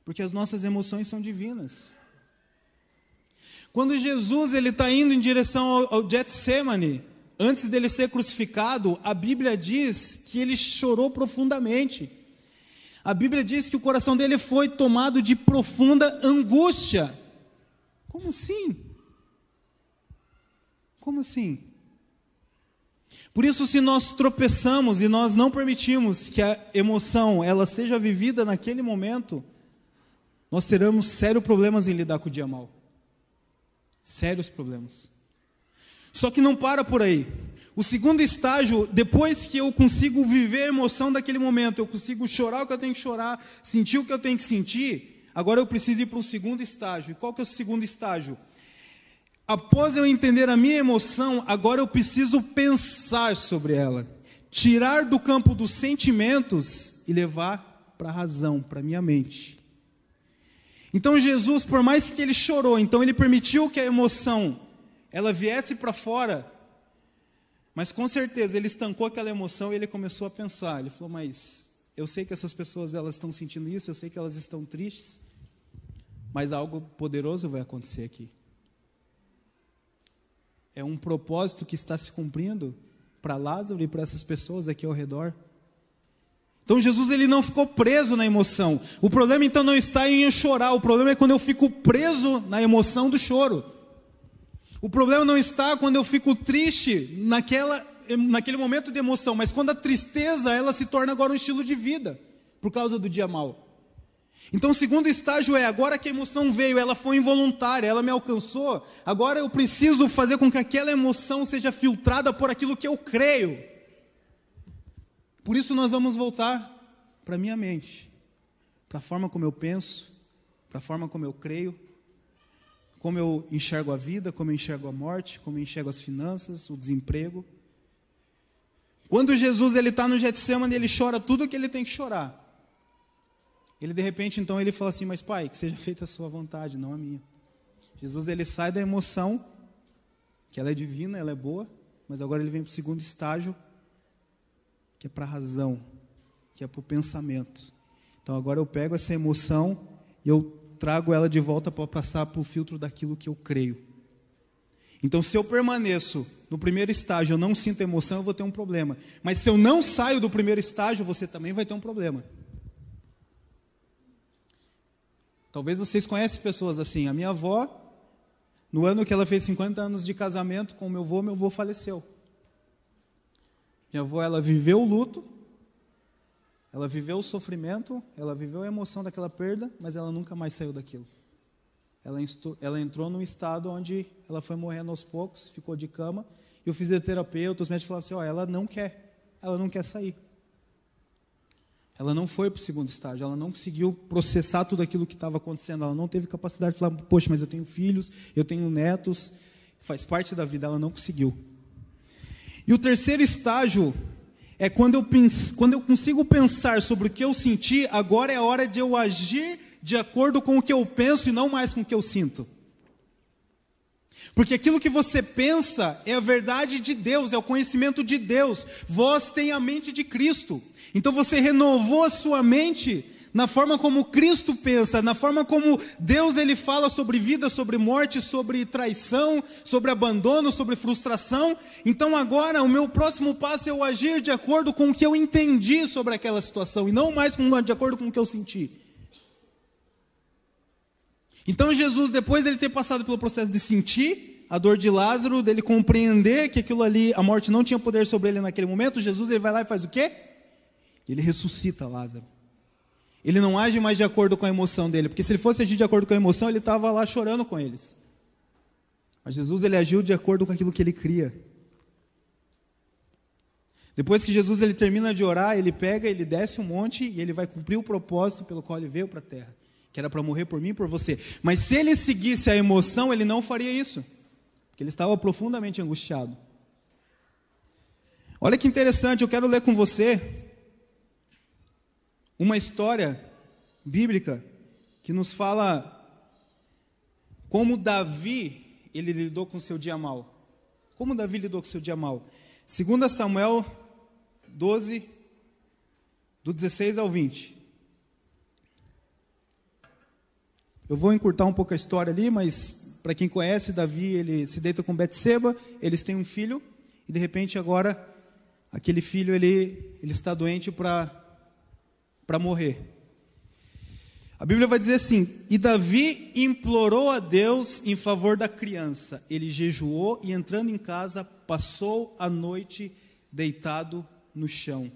Porque as nossas emoções são divinas. Quando Jesus ele está indo em direção ao, ao Getsemane, antes dele ser crucificado, a Bíblia diz que ele chorou profundamente. A Bíblia diz que o coração dele foi tomado de profunda angústia. Como assim? Como assim? Por isso, se nós tropeçamos e nós não permitimos que a emoção ela seja vivida naquele momento, nós teremos sérios problemas em lidar com o dia mal. Sérios problemas. Só que não para por aí. O segundo estágio, depois que eu consigo viver a emoção daquele momento, eu consigo chorar o que eu tenho que chorar, sentir o que eu tenho que sentir, agora eu preciso ir para o segundo estágio. E qual que é o segundo estágio? Após eu entender a minha emoção, agora eu preciso pensar sobre ela. Tirar do campo dos sentimentos e levar para a razão, para a minha mente. Então Jesus, por mais que ele chorou, então ele permitiu que a emoção ela viesse para fora, mas com certeza ele estancou aquela emoção e ele começou a pensar. Ele falou: "Mas eu sei que essas pessoas elas estão sentindo isso, eu sei que elas estão tristes, mas algo poderoso vai acontecer aqui. É um propósito que está se cumprindo para Lázaro e para essas pessoas aqui ao redor. Então Jesus ele não ficou preso na emoção. O problema então não está em eu chorar, o problema é quando eu fico preso na emoção do choro. O problema não está quando eu fico triste naquela, naquele momento de emoção, mas quando a tristeza ela se torna agora um estilo de vida por causa do dia mal. Então, o segundo estágio é: agora que a emoção veio, ela foi involuntária, ela me alcançou, agora eu preciso fazer com que aquela emoção seja filtrada por aquilo que eu creio. Por isso, nós vamos voltar para a minha mente, para a forma como eu penso, para a forma como eu creio, como eu enxergo a vida, como eu enxergo a morte, como eu enxergo as finanças, o desemprego. Quando Jesus ele está no Getsemane, ele chora tudo o que ele tem que chorar. Ele de repente então ele fala assim, mas pai, que seja feita a sua vontade, não a minha. Jesus ele sai da emoção, que ela é divina, ela é boa, mas agora ele vem para o segundo estágio, que é para a razão, que é para o pensamento. Então agora eu pego essa emoção e eu trago ela de volta para passar para o filtro daquilo que eu creio. Então, se eu permaneço no primeiro estágio, eu não sinto emoção, eu vou ter um problema. Mas se eu não saio do primeiro estágio, você também vai ter um problema. Talvez vocês conhecem pessoas assim. A minha avó, no ano que ela fez 50 anos de casamento com meu avô, meu avô faleceu. Minha avó, ela viveu o luto, ela viveu o sofrimento, ela viveu a emoção daquela perda, mas ela nunca mais saiu daquilo. ela, ela entrou num estado onde ela foi morrendo aos poucos, ficou de cama, e o fisioterapeuta, os médicos falavam assim: ó, ela não quer, ela não quer sair. Ela não foi para o segundo estágio, ela não conseguiu processar tudo aquilo que estava acontecendo, ela não teve capacidade de falar: poxa, mas eu tenho filhos, eu tenho netos, faz parte da vida, ela não conseguiu. E o terceiro estágio é quando eu, penso, quando eu consigo pensar sobre o que eu senti, agora é a hora de eu agir de acordo com o que eu penso e não mais com o que eu sinto. Porque aquilo que você pensa é a verdade de Deus, é o conhecimento de Deus. Vós tem a mente de Cristo. Então você renovou a sua mente na forma como Cristo pensa, na forma como Deus ele fala sobre vida, sobre morte, sobre traição, sobre abandono, sobre frustração. Então agora o meu próximo passo é eu agir de acordo com o que eu entendi sobre aquela situação e não mais de acordo com o que eu senti. Então Jesus, depois dele ter passado pelo processo de sentir a dor de Lázaro, dele compreender que aquilo ali, a morte não tinha poder sobre ele naquele momento, Jesus ele vai lá e faz o quê? Ele ressuscita Lázaro. Ele não age mais de acordo com a emoção dele, porque se ele fosse agir de acordo com a emoção, ele estava lá chorando com eles. Mas Jesus ele agiu de acordo com aquilo que ele cria. Depois que Jesus ele termina de orar, ele pega, ele desce um monte e ele vai cumprir o propósito pelo qual ele veio para a terra, que era para morrer por mim e por você. Mas se ele seguisse a emoção, ele não faria isso, porque ele estava profundamente angustiado. Olha que interessante, eu quero ler com você uma história bíblica que nos fala como Davi ele lidou com seu dia mal. Como Davi lidou com seu dia mal? 2 Samuel 12, do 16 ao 20. Eu vou encurtar um pouco a história ali, mas para quem conhece, Davi ele se deita com Betseba, eles têm um filho e de repente agora aquele filho ele, ele está doente para para morrer. A Bíblia vai dizer assim: E Davi implorou a Deus em favor da criança. Ele jejuou e, entrando em casa, passou a noite deitado no chão.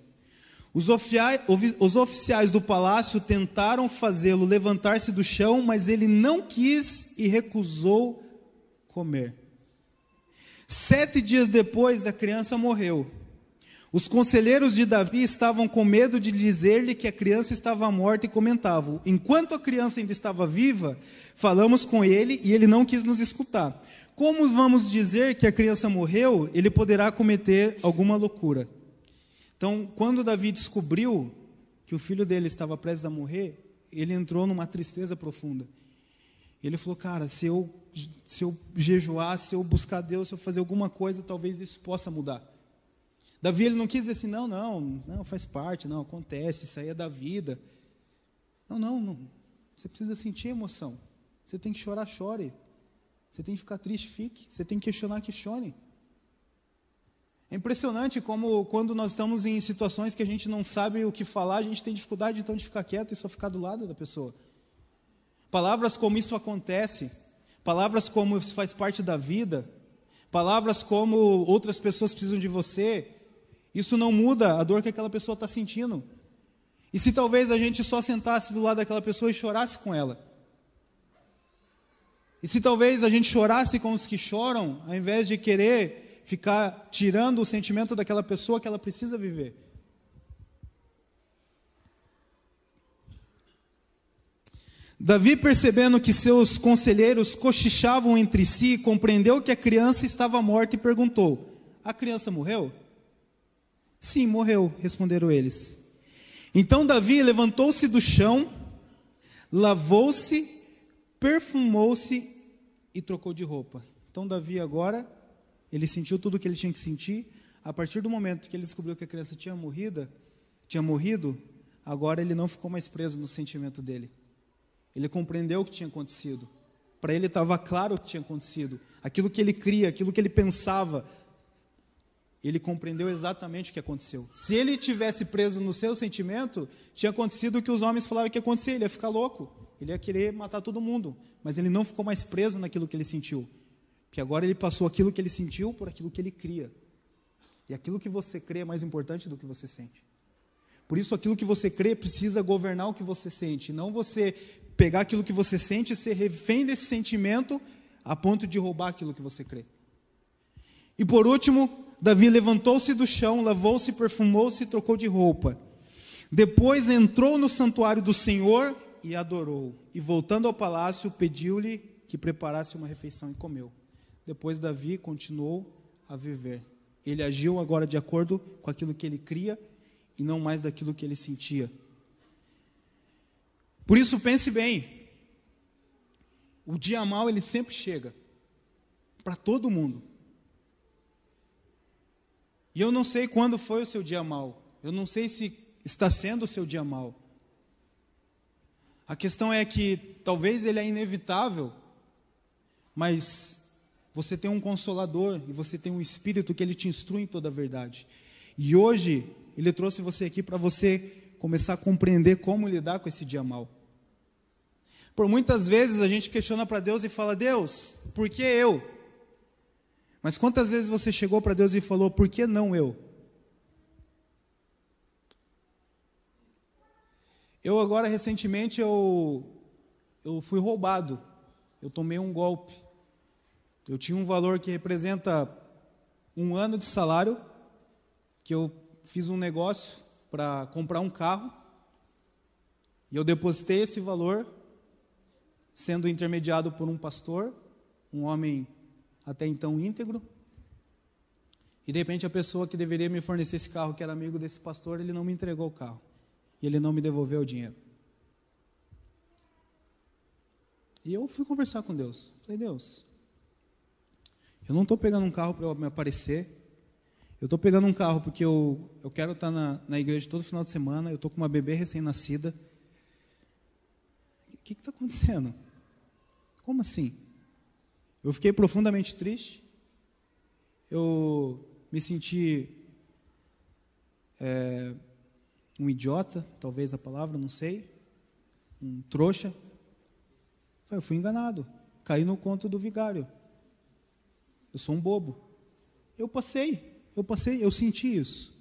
Os oficiais do palácio tentaram fazê-lo levantar-se do chão, mas ele não quis e recusou comer. Sete dias depois, a criança morreu. Os conselheiros de Davi estavam com medo de dizer-lhe que a criança estava morta e comentavam: Enquanto a criança ainda estava viva, falamos com ele e ele não quis nos escutar. Como vamos dizer que a criança morreu, ele poderá cometer alguma loucura. Então, quando Davi descobriu que o filho dele estava prestes a morrer, ele entrou numa tristeza profunda. Ele falou: Cara, se eu, se eu jejuar, se eu buscar Deus, se eu fazer alguma coisa, talvez isso possa mudar. Davi ele não quis dizer assim, não, não, não, faz parte, não, acontece, isso aí é da vida. Não, não, não. Você precisa sentir emoção. Você tem que chorar, chore. Você tem que ficar triste, fique. Você tem que questionar, questione. É impressionante como quando nós estamos em situações que a gente não sabe o que falar, a gente tem dificuldade então de ficar quieto e só ficar do lado da pessoa. Palavras como isso acontece, palavras como isso faz parte da vida, palavras como outras pessoas precisam de você, isso não muda a dor que aquela pessoa está sentindo. E se talvez a gente só sentasse do lado daquela pessoa e chorasse com ela? E se talvez a gente chorasse com os que choram, ao invés de querer ficar tirando o sentimento daquela pessoa que ela precisa viver? Davi, percebendo que seus conselheiros cochichavam entre si, compreendeu que a criança estava morta e perguntou: A criança morreu? Sim, morreu, responderam eles. Então Davi levantou-se do chão, lavou-se, perfumou-se e trocou de roupa. Então Davi agora, ele sentiu tudo o que ele tinha que sentir. A partir do momento que ele descobriu que a criança tinha morrido, tinha morrido, agora ele não ficou mais preso no sentimento dele. Ele compreendeu o que tinha acontecido. Para ele estava claro o que tinha acontecido. Aquilo que ele cria, aquilo que ele pensava, ele compreendeu exatamente o que aconteceu. Se ele tivesse preso no seu sentimento, tinha acontecido o que os homens falaram que ia acontecer, ele ia ficar louco, ele ia querer matar todo mundo, mas ele não ficou mais preso naquilo que ele sentiu, porque agora ele passou aquilo que ele sentiu por aquilo que ele cria. E aquilo que você crê é mais importante do que você sente. Por isso, aquilo que você crê precisa governar o que você sente, não você pegar aquilo que você sente e ser refém desse sentimento a ponto de roubar aquilo que você crê. E por último, Davi levantou-se do chão, lavou-se, perfumou-se e trocou de roupa. Depois entrou no santuário do Senhor e adorou. E voltando ao palácio, pediu-lhe que preparasse uma refeição e comeu. Depois Davi continuou a viver. Ele agiu agora de acordo com aquilo que ele cria e não mais daquilo que ele sentia. Por isso pense bem. O dia mal ele sempre chega para todo mundo. E eu não sei quando foi o seu dia mal. Eu não sei se está sendo o seu dia mal. A questão é que talvez ele é inevitável, mas você tem um consolador e você tem um espírito que ele te instrui em toda a verdade. E hoje ele trouxe você aqui para você começar a compreender como lidar com esse dia mal. Por muitas vezes a gente questiona para Deus e fala: "Deus, por que eu?" Mas quantas vezes você chegou para Deus e falou: "Por que não eu?" Eu agora recentemente eu eu fui roubado. Eu tomei um golpe. Eu tinha um valor que representa um ano de salário que eu fiz um negócio para comprar um carro e eu depositei esse valor sendo intermediado por um pastor, um homem até então íntegro. E de repente a pessoa que deveria me fornecer esse carro, que era amigo desse pastor, ele não me entregou o carro e ele não me devolveu o dinheiro. E eu fui conversar com Deus. Falei, Deus, eu não estou pegando um carro para me aparecer. Eu estou pegando um carro porque eu, eu quero estar tá na, na igreja todo final de semana. Eu estou com uma bebê recém-nascida. O que está acontecendo? Como assim? Eu fiquei profundamente triste. Eu me senti é, um idiota, talvez a palavra, não sei, um trouxa. Eu fui enganado, caí no conto do vigário. Eu sou um bobo. Eu passei, eu passei, eu senti isso.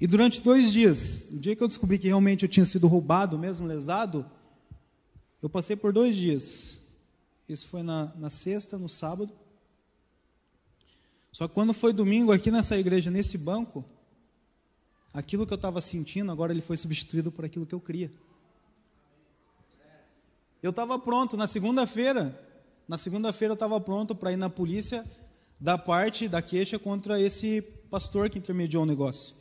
E durante dois dias, o dia que eu descobri que realmente eu tinha sido roubado, mesmo lesado, eu passei por dois dias. Isso foi na, na sexta, no sábado. Só que quando foi domingo, aqui nessa igreja, nesse banco, aquilo que eu estava sentindo, agora ele foi substituído por aquilo que eu cria. Eu estava pronto na segunda-feira. Na segunda-feira eu estava pronto para ir na polícia dar parte da queixa contra esse pastor que intermediou o negócio.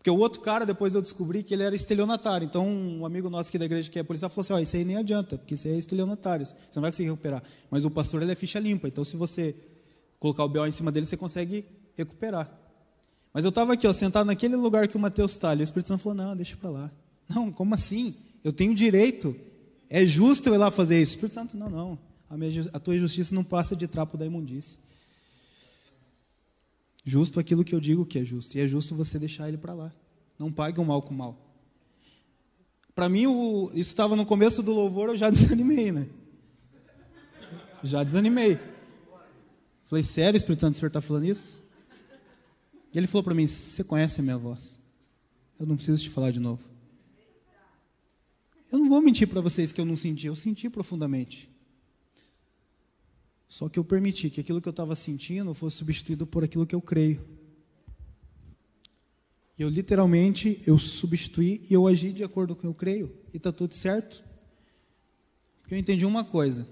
Porque o outro cara, depois eu descobri que ele era estelionatário. Então, um amigo nosso aqui da igreja que é policial falou assim: oh, isso aí nem adianta, porque isso aí é estelionatário. Você não vai conseguir recuperar. Mas o pastor ele é ficha limpa. Então, se você colocar o BO em cima dele, você consegue recuperar. Mas eu estava aqui, ó, sentado naquele lugar que o Mateus está, e o Espírito Santo falou: não, deixa para lá. Não, como assim? Eu tenho direito. É justo eu ir lá fazer isso? O Espírito Santo, não, não. A, minha, a tua justiça não passa de trapo da imundícia. Justo aquilo que eu digo que é justo. E é justo você deixar ele para lá. Não pague o mal com o mal. Para mim, o, isso estava no começo do louvor, eu já <laughs> desanimei, né? Já desanimei. Falei, sério, Espírito Santo, o senhor está falando isso? E ele falou para mim: Você conhece a minha voz? Eu não preciso te falar de novo. Eu não vou mentir para vocês que eu não senti, eu senti profundamente. Só que eu permiti que aquilo que eu estava sentindo fosse substituído por aquilo que eu creio. Eu literalmente eu substituí e eu agi de acordo com o que eu creio e está tudo certo. Porque eu entendi uma coisa: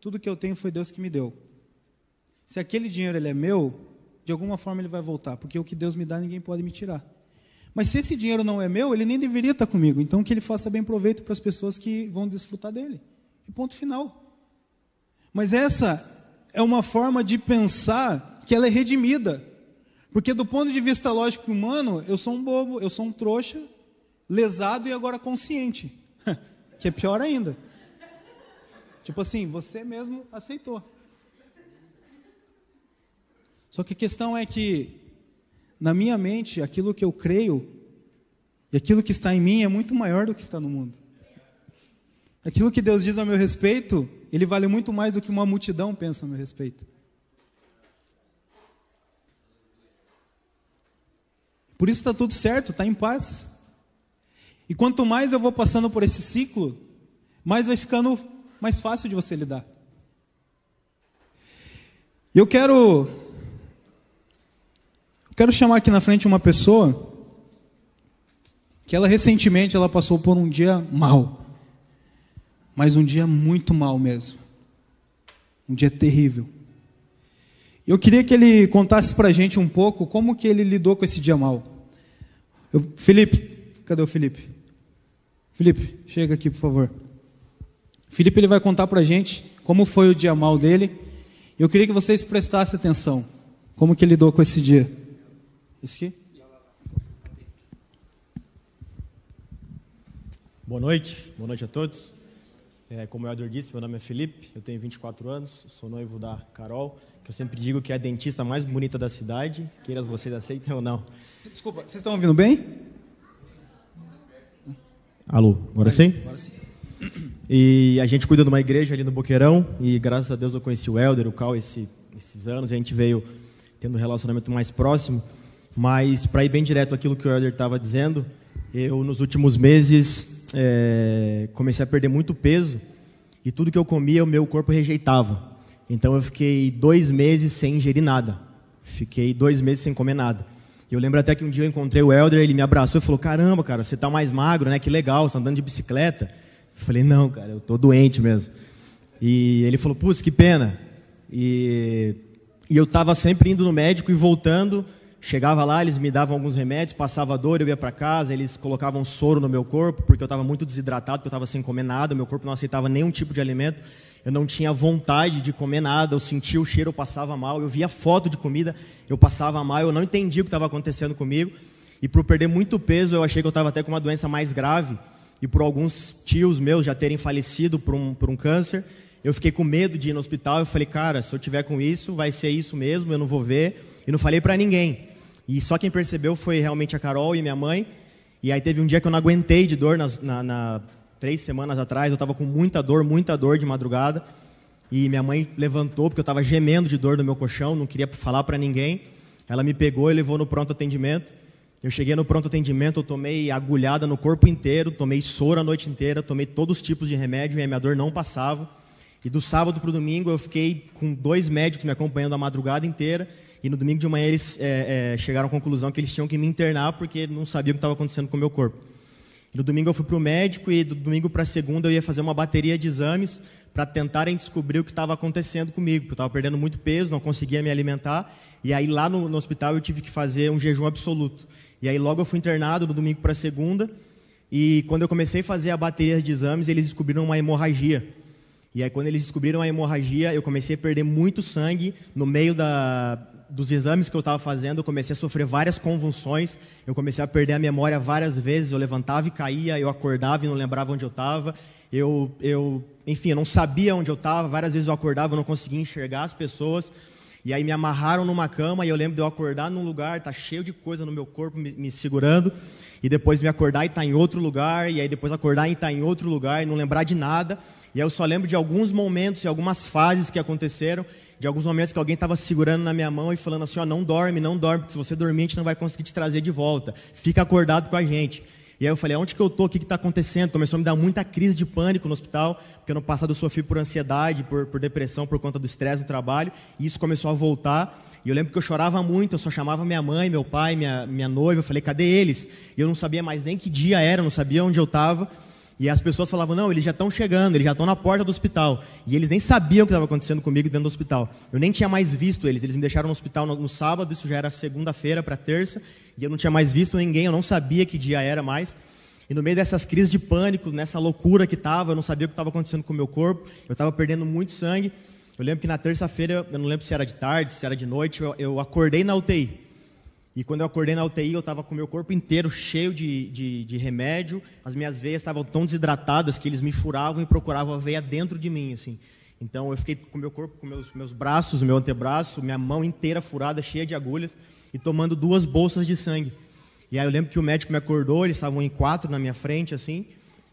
tudo que eu tenho foi Deus que me deu. Se aquele dinheiro ele é meu, de alguma forma ele vai voltar, porque o que Deus me dá ninguém pode me tirar. Mas se esse dinheiro não é meu, ele nem deveria estar comigo. Então que ele faça bem proveito para as pessoas que vão desfrutar dele. E ponto final. Mas essa é uma forma de pensar que ela é redimida. Porque do ponto de vista lógico humano, eu sou um bobo, eu sou um trouxa, lesado e agora consciente. <laughs> que é pior ainda. Tipo assim, você mesmo aceitou. Só que a questão é que, na minha mente, aquilo que eu creio e aquilo que está em mim é muito maior do que está no mundo. Aquilo que Deus diz a meu respeito, ele vale muito mais do que uma multidão pensa a meu respeito. Por isso está tudo certo, está em paz. E quanto mais eu vou passando por esse ciclo, mais vai ficando mais fácil de você lidar. Eu quero eu quero chamar aqui na frente uma pessoa que ela recentemente ela passou por um dia mal. Mas um dia muito mal mesmo. Um dia terrível. Eu queria que ele contasse para a gente um pouco como que ele lidou com esse dia mal. Eu, Felipe, cadê o Felipe? Felipe, chega aqui, por favor. Felipe ele vai contar para a gente como foi o dia mal dele. Eu queria que vocês prestassem atenção. Como que ele lidou com esse dia. Esse aqui? Boa noite, boa noite a todos. É, como o Elder disse, meu nome é Felipe, eu tenho 24 anos, sou noivo da Carol, que eu sempre digo que é a dentista mais bonita da cidade, queiras vocês aceitem ou não. Desculpa, vocês estão ouvindo bem? Alô, agora sim? Agora sim. E a gente cuida de uma igreja ali no Boqueirão, e graças a Deus eu conheci o Elder, o Cal, esse, esses anos, e a gente veio tendo um relacionamento mais próximo. Mas, para ir bem direto aquilo que o Elder estava dizendo, eu, nos últimos meses, é, comecei a perder muito peso e tudo que eu comia, o meu corpo rejeitava. Então, eu fiquei dois meses sem ingerir nada. Fiquei dois meses sem comer nada. Eu lembro até que um dia eu encontrei o Elder, ele me abraçou e falou: Caramba, cara, você está mais magro, né? Que legal, você está andando de bicicleta. Eu falei: Não, cara, eu estou doente mesmo. E ele falou: Putz, que pena. E, e eu estava sempre indo no médico e voltando Chegava lá, eles me davam alguns remédios, passava dor, eu ia para casa, eles colocavam soro no meu corpo, porque eu estava muito desidratado, porque eu estava sem comer nada, meu corpo não aceitava nenhum tipo de alimento, eu não tinha vontade de comer nada, eu sentia o cheiro, eu passava mal, eu via foto de comida, eu passava mal, eu não entendia o que estava acontecendo comigo, e por perder muito peso, eu achei que eu estava até com uma doença mais grave, e por alguns tios meus já terem falecido por um, por um câncer, eu fiquei com medo de ir no hospital, eu falei, cara, se eu tiver com isso, vai ser isso mesmo, eu não vou ver, e não falei para ninguém. E só quem percebeu foi realmente a Carol e minha mãe. E aí teve um dia que eu não aguentei de dor, na, na, na três semanas atrás, eu estava com muita dor, muita dor de madrugada. E minha mãe levantou, porque eu estava gemendo de dor no meu colchão, não queria falar para ninguém. Ela me pegou e levou no pronto atendimento. Eu cheguei no pronto atendimento, eu tomei agulhada no corpo inteiro, tomei soro a noite inteira, tomei todos os tipos de remédio e a minha dor não passava. E do sábado para o domingo eu fiquei com dois médicos me acompanhando a madrugada inteira e no domingo de manhã eles é, é, chegaram à conclusão que eles tinham que me internar porque não sabiam o que estava acontecendo com o meu corpo. E no domingo eu fui para o médico e do domingo para segunda eu ia fazer uma bateria de exames para tentarem descobrir o que estava acontecendo comigo, porque eu estava perdendo muito peso, não conseguia me alimentar. E aí lá no, no, hospital eu tive que fazer um jejum absoluto. E aí logo eu fui internado no domingo para segunda. E quando eu comecei a fazer a bateria de exames, eles descobriram uma hemorragia. E aí quando eles descobriram a hemorragia, eu comecei a perder muito sangue no meio da, dos exames que eu estava fazendo, eu comecei a sofrer várias convulsões, eu comecei a perder a memória várias vezes, eu levantava e caía, eu acordava e não lembrava onde eu estava, eu, eu, enfim, eu não sabia onde eu estava, várias vezes eu acordava, eu não conseguia enxergar as pessoas, e aí me amarraram numa cama, e eu lembro de eu acordar num lugar, tá cheio de coisa no meu corpo me, me segurando, e depois me acordar e estar tá em outro lugar, e aí depois acordar e estar tá em outro lugar, e não lembrar de nada, e eu só lembro de alguns momentos e algumas fases que aconteceram, de alguns momentos que alguém estava segurando na minha mão e falando assim: ó, não dorme, não dorme, porque se você dormir a gente não vai conseguir te trazer de volta. Fica acordado com a gente. E aí eu falei: onde que eu tô? O que está acontecendo? Começou a me dar muita crise de pânico no hospital, porque no passado eu sofri por ansiedade, por, por depressão, por conta do estresse do trabalho, e isso começou a voltar. E eu lembro que eu chorava muito, eu só chamava minha mãe, meu pai, minha, minha noiva, eu falei: cadê eles? E eu não sabia mais nem que dia era, não sabia onde eu estava. E as pessoas falavam: não, eles já estão chegando, eles já estão na porta do hospital. E eles nem sabiam o que estava acontecendo comigo dentro do hospital. Eu nem tinha mais visto eles. Eles me deixaram no hospital no, no sábado, isso já era segunda-feira para terça. E eu não tinha mais visto ninguém, eu não sabia que dia era mais. E no meio dessas crises de pânico, nessa loucura que estava, eu não sabia o que estava acontecendo com o meu corpo. Eu estava perdendo muito sangue. Eu lembro que na terça-feira, eu não lembro se era de tarde, se era de noite, eu, eu acordei na UTI. E quando eu acordei na UTI, eu estava com o meu corpo inteiro cheio de, de, de, remédio. As minhas veias estavam tão desidratadas que eles me furavam e procuravam a veia dentro de mim, assim. Então eu fiquei com meu corpo, com meus, meus braços, meu antebraço, minha mão inteira furada, cheia de agulhas, e tomando duas bolsas de sangue. E aí eu lembro que o médico me acordou, eles estavam em quatro na minha frente, assim.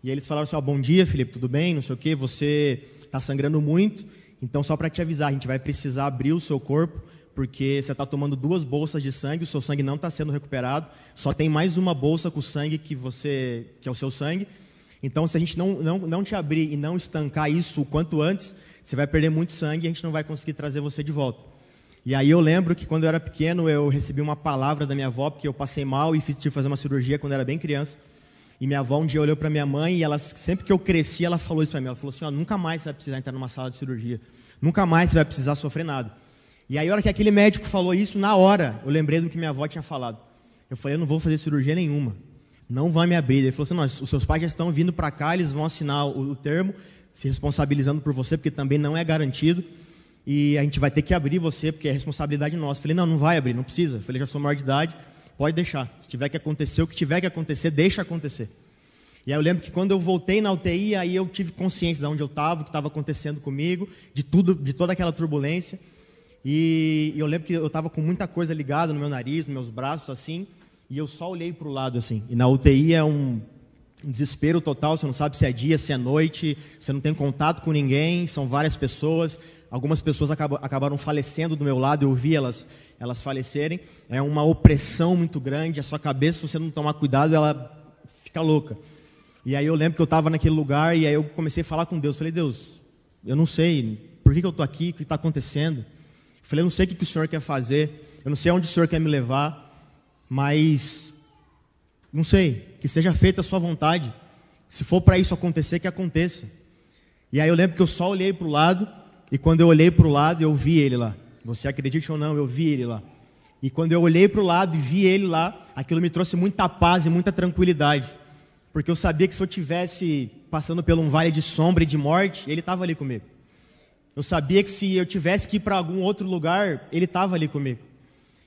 E eles falaram assim: oh, bom dia, Felipe, tudo bem? Não sei o quê, você está sangrando muito. Então, só para te avisar, a gente vai precisar abrir o seu corpo porque você está tomando duas bolsas de sangue, o seu sangue não está sendo recuperado, só tem mais uma bolsa com sangue que você, que é o seu sangue, Então, se a gente não, não, não te abrir e não estancar isso o quanto antes, você vai perder muito sangue e a gente não vai conseguir trazer você de volta. E aí eu lembro que quando eu era pequeno, eu recebi uma palavra da minha avó, porque eu passei mal e fiz, tive que fazer uma cirurgia quando eu era bem criança. E minha avó um dia olhou para minha mãe e ela, sempre que eu cresci, ela falou isso para mim. Ela falou assim: nunca mais você vai precisar entrar numa sala de cirurgia. Nunca mais você vai precisar sofrer nada. E aí, a hora que aquele médico falou isso, na hora, eu lembrei do que minha avó tinha falado. Eu falei: eu não vou fazer cirurgia nenhuma. Não vai me abrir. Ele falou assim: não, os seus pais já estão vindo para cá, eles vão assinar o, o termo, se responsabilizando por você, porque também não é garantido. E a gente vai ter que abrir você, porque é responsabilidade nossa. Eu falei: não, não vai abrir, não precisa. Eu falei: já sou maior de idade, pode deixar. Se tiver que acontecer, o que tiver que acontecer, deixa acontecer. E aí eu lembro que quando eu voltei na UTI, aí eu tive consciência de onde eu estava, o que estava acontecendo comigo, de tudo, de toda aquela turbulência. E eu lembro que eu estava com muita coisa ligada no meu nariz, nos meus braços, assim, e eu só olhei para o lado, assim. E na UTI é um, desespero total, você não sabe se é dia, se é noite, você não tem contato com ninguém, são várias pessoas. Algumas pessoas acabaram falecendo do meu lado, eu vi elas, elas falecerem. É uma opressão muito grande, a sua cabeça, se você não tomar cuidado, ela fica louca. E aí eu lembro que eu estava naquele lugar e aí eu comecei a falar com Deus. Falei, Deus, eu não sei por que, que eu estou aqui, o que está acontecendo. Falei, eu não sei o que, o Senhor quer fazer, eu não sei aonde o Senhor quer me levar, mas não sei, que seja feita a sua vontade. Se for para isso acontecer, que aconteça. E aí eu lembro que eu só olhei para o lado, e quando eu olhei para o lado, eu vi ele lá. Você acredite ou não, eu vi ele lá. E quando eu olhei para o lado e vi ele lá, aquilo me trouxe muita paz e muita tranquilidade. Porque eu sabia que se eu tivesse passando por um vale de sombra e de morte, ele estava ali comigo. Eu sabia que se eu tivesse que ir para algum outro lugar, ele estava ali comigo.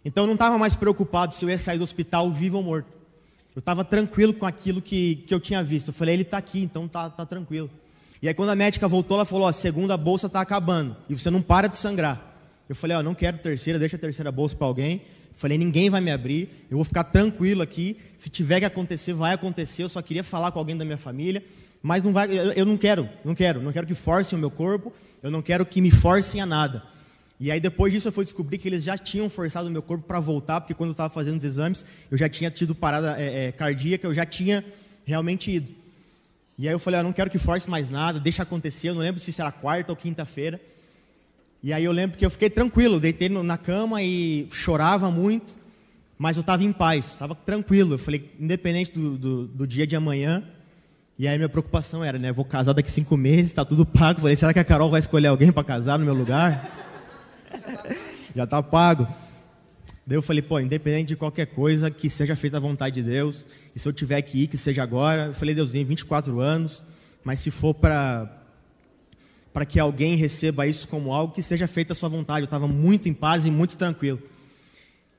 Então eu não estava mais preocupado se eu ia sair do hospital vivo ou morto. Eu estava tranquilo com aquilo que, que eu tinha visto. Eu falei, ele está aqui, então tá, tá tranquilo. E aí quando a médica voltou, ela falou, a segunda bolsa está acabando e você não para de sangrar. Eu falei, ó, não quero terceira, deixa a terceira bolsa para alguém. Eu falei, ninguém vai me abrir, eu vou ficar tranquilo aqui. Se tiver que acontecer, vai acontecer. Eu só queria falar com alguém da minha família mas não vai, eu não quero, não quero, não quero que forcem o meu corpo, eu não quero que me forcem a nada. E aí depois disso eu fui descobrir que eles já tinham forçado o meu corpo para voltar, porque quando eu estava fazendo os exames, eu já tinha tido parada é, é, cardíaca, eu já tinha realmente ido. E aí eu falei, eu não quero que force mais nada, deixa acontecer, eu não lembro se isso era quarta ou quinta-feira. E aí eu lembro que eu fiquei tranquilo, deitei na cama e chorava muito, mas eu estava em paz, estava tranquilo. Eu falei, independente do, do, do dia de amanhã, e aí minha preocupação era, né? Vou casar daqui cinco meses, está tudo pago. Falei, será que a Carol vai escolher alguém para casar no meu lugar? <laughs> Já está pago. Daí eu falei, pô, independente de qualquer coisa, que seja feita a vontade de Deus. E se eu tiver que ir, que seja agora. Eu falei, Deus, tem 24 anos, mas se for para para que alguém receba isso como algo, que seja feita a sua vontade. Eu estava muito em paz e muito tranquilo.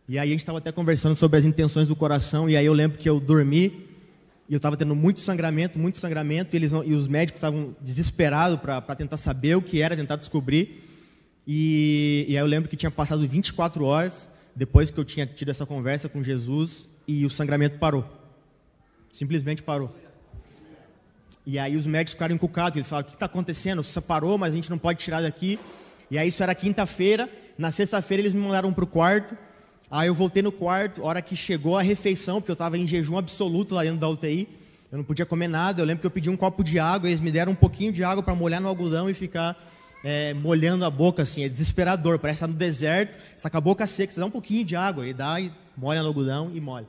E aí a gente estava até conversando sobre as intenções do coração, e aí eu lembro que eu dormi e eu estava tendo muito sangramento, muito sangramento, e, eles, e os médicos estavam desesperados para tentar saber o que era, tentar descobrir. E, e aí eu lembro que tinha passado 24 horas depois que eu tinha tido essa conversa com Jesus e o sangramento parou. Simplesmente parou. E aí os médicos ficaram encucados, eles falaram, o que está acontecendo? Você parou, mas a gente não pode tirar daqui. E aí isso era quinta-feira, na sexta-feira eles me mandaram para o quarto, Aí eu voltei no quarto, hora que chegou a refeição, porque eu estava em jejum absoluto lá dentro da UTI. Eu não podia comer nada. Eu lembro que eu pedi um copo de água, eles me deram um pouquinho de água para molhar no algodão e ficar é, molhando a boca, assim. É desesperador, parece estar no deserto, está com a boca seca, você dá um pouquinho de água, e dá e molha no algodão e molha.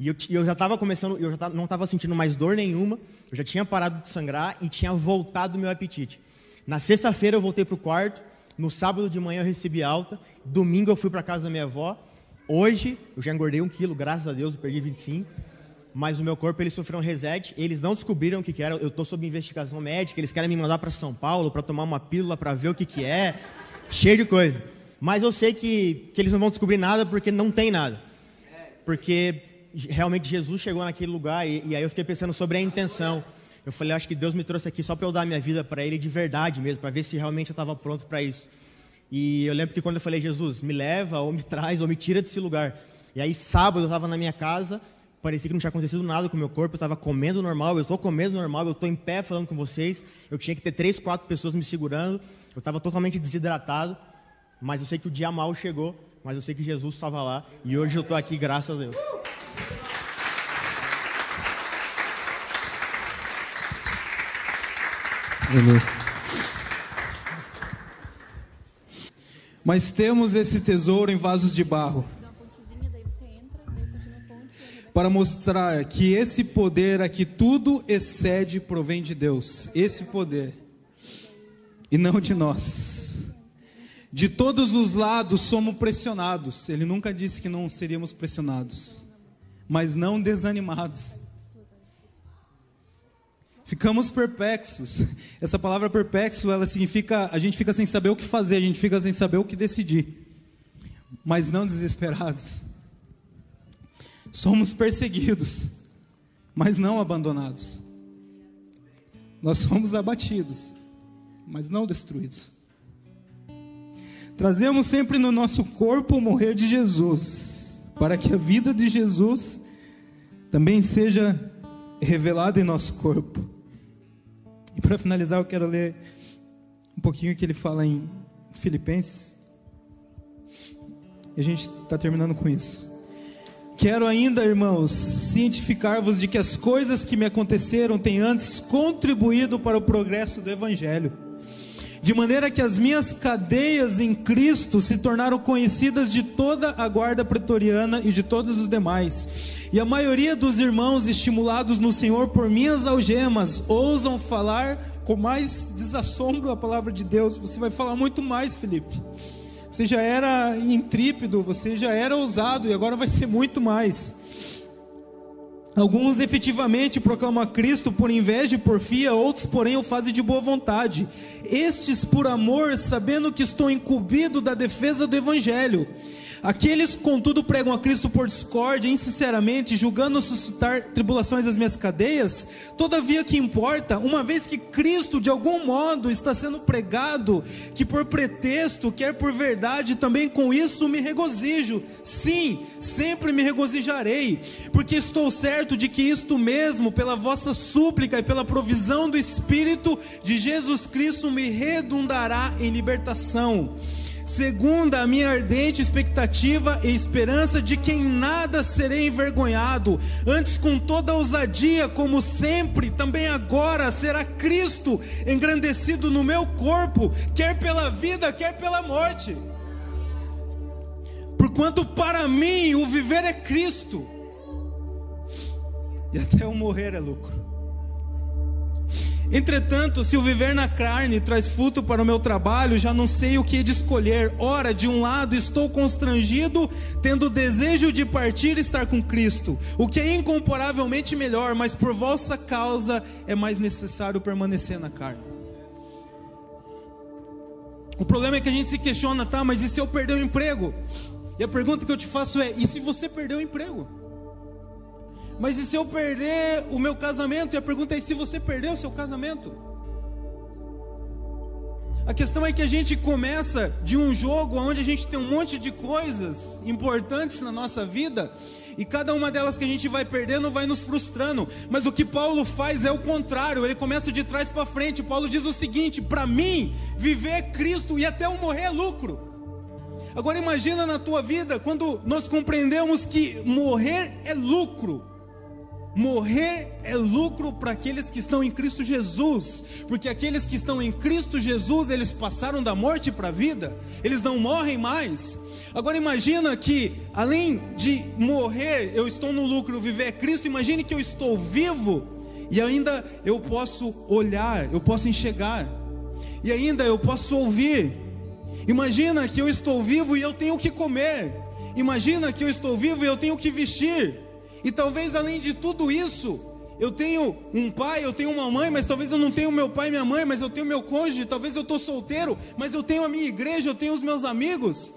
E eu, eu já estava começando, eu já não estava sentindo mais dor nenhuma, eu já tinha parado de sangrar e tinha voltado o meu apetite. Na sexta-feira eu voltei para o quarto, no sábado de manhã eu recebi alta, domingo eu fui para casa da minha avó, Hoje, eu já engordei um quilo, graças a Deus, eu perdi 25. Mas o meu corpo, ele sofreu um reset. Eles não descobriram o que, que era. Eu estou sob investigação médica. Eles querem me mandar para São Paulo para tomar uma pílula para ver o que, que é. Cheio de coisa. Mas eu sei que, que eles não vão descobrir nada porque não tem nada. Porque realmente Jesus chegou naquele lugar e, e aí eu fiquei pensando sobre a intenção. Eu falei, acho que Deus me trouxe aqui só para eu dar minha vida para Ele de verdade mesmo, para ver se realmente eu estava pronto para isso. E eu lembro que quando eu falei, Jesus, me leva, ou me traz, ou me tira desse lugar. E aí, sábado, eu estava na minha casa, parecia que não tinha acontecido nada com o meu corpo, eu estava comendo normal, eu estou comendo normal, eu estou em pé falando com vocês. Eu tinha que ter três, quatro pessoas me segurando, eu estava totalmente desidratado, mas eu sei que o dia mal chegou, mas eu sei que Jesus estava lá, e hoje eu estou aqui, graças a Deus. Amém. Mas temos esse tesouro em vasos de barro para mostrar que esse poder aqui tudo excede provém de Deus, esse poder e não de nós. De todos os lados somos pressionados. Ele nunca disse que não seríamos pressionados, mas não desanimados. Ficamos perplexos. Essa palavra perplexo, ela significa a gente fica sem saber o que fazer, a gente fica sem saber o que decidir. Mas não desesperados. Somos perseguidos, mas não abandonados. Nós somos abatidos, mas não destruídos. Trazemos sempre no nosso corpo o morrer de Jesus, para que a vida de Jesus também seja revelada em nosso corpo. E para finalizar, eu quero ler um pouquinho que ele fala em Filipenses. E a gente está terminando com isso. Quero ainda, irmãos, cientificar-vos de que as coisas que me aconteceram têm antes contribuído para o progresso do Evangelho, de maneira que as minhas cadeias em Cristo se tornaram conhecidas de toda a guarda pretoriana e de todos os demais. E a maioria dos irmãos, estimulados no Senhor por minhas algemas, ousam falar com mais desassombro a palavra de Deus. Você vai falar muito mais, Felipe. Você já era intrípido, você já era ousado e agora vai ser muito mais. Alguns efetivamente proclamam a Cristo por inveja e porfia, outros, porém, o fazem de boa vontade. Estes por amor, sabendo que estou incumbido da defesa do Evangelho. Aqueles, contudo, pregam a Cristo por discórdia, insinceramente, julgando suscitar tribulações às minhas cadeias. Todavia, que importa, uma vez que Cristo, de algum modo, está sendo pregado, que por pretexto, quer por verdade, também com isso me regozijo. Sim, sempre me regozijarei, porque estou certo de que isto mesmo, pela vossa súplica e pela provisão do Espírito de Jesus Cristo, me redundará em libertação segunda a minha ardente expectativa e esperança de que em nada serei envergonhado, antes com toda ousadia, como sempre, também agora será Cristo engrandecido no meu corpo, quer pela vida, quer pela morte. Porquanto para mim o viver é Cristo, e até o morrer é lucro. Entretanto, se o viver na carne traz fruto para o meu trabalho, já não sei o que de escolher. Ora, de um lado estou constrangido, tendo desejo de partir e estar com Cristo, o que é incomparavelmente melhor, mas por vossa causa é mais necessário permanecer na carne. O problema é que a gente se questiona, tá? Mas e se eu perder o emprego? E a pergunta que eu te faço é: e se você perder o emprego? Mas e se eu perder o meu casamento? E a pergunta é: se você perder o seu casamento? A questão é que a gente começa de um jogo onde a gente tem um monte de coisas importantes na nossa vida e cada uma delas que a gente vai perdendo vai nos frustrando. Mas o que Paulo faz é o contrário, ele começa de trás para frente. Paulo diz o seguinte: para mim, viver é Cristo e até o morrer é lucro. Agora imagina na tua vida quando nós compreendemos que morrer é lucro. Morrer é lucro para aqueles que estão em Cristo Jesus, porque aqueles que estão em Cristo Jesus, eles passaram da morte para a vida, eles não morrem mais. Agora imagina que além de morrer, eu estou no lucro, viver é Cristo, imagine que eu estou vivo e ainda eu posso olhar, eu posso enxergar. E ainda eu posso ouvir. Imagina que eu estou vivo e eu tenho que comer. Imagina que eu estou vivo e eu tenho que vestir. E talvez além de tudo isso, eu tenho um pai, eu tenho uma mãe, mas talvez eu não tenha meu pai e minha mãe, mas eu tenho meu cônjuge, talvez eu estou solteiro, mas eu tenho a minha igreja, eu tenho os meus amigos.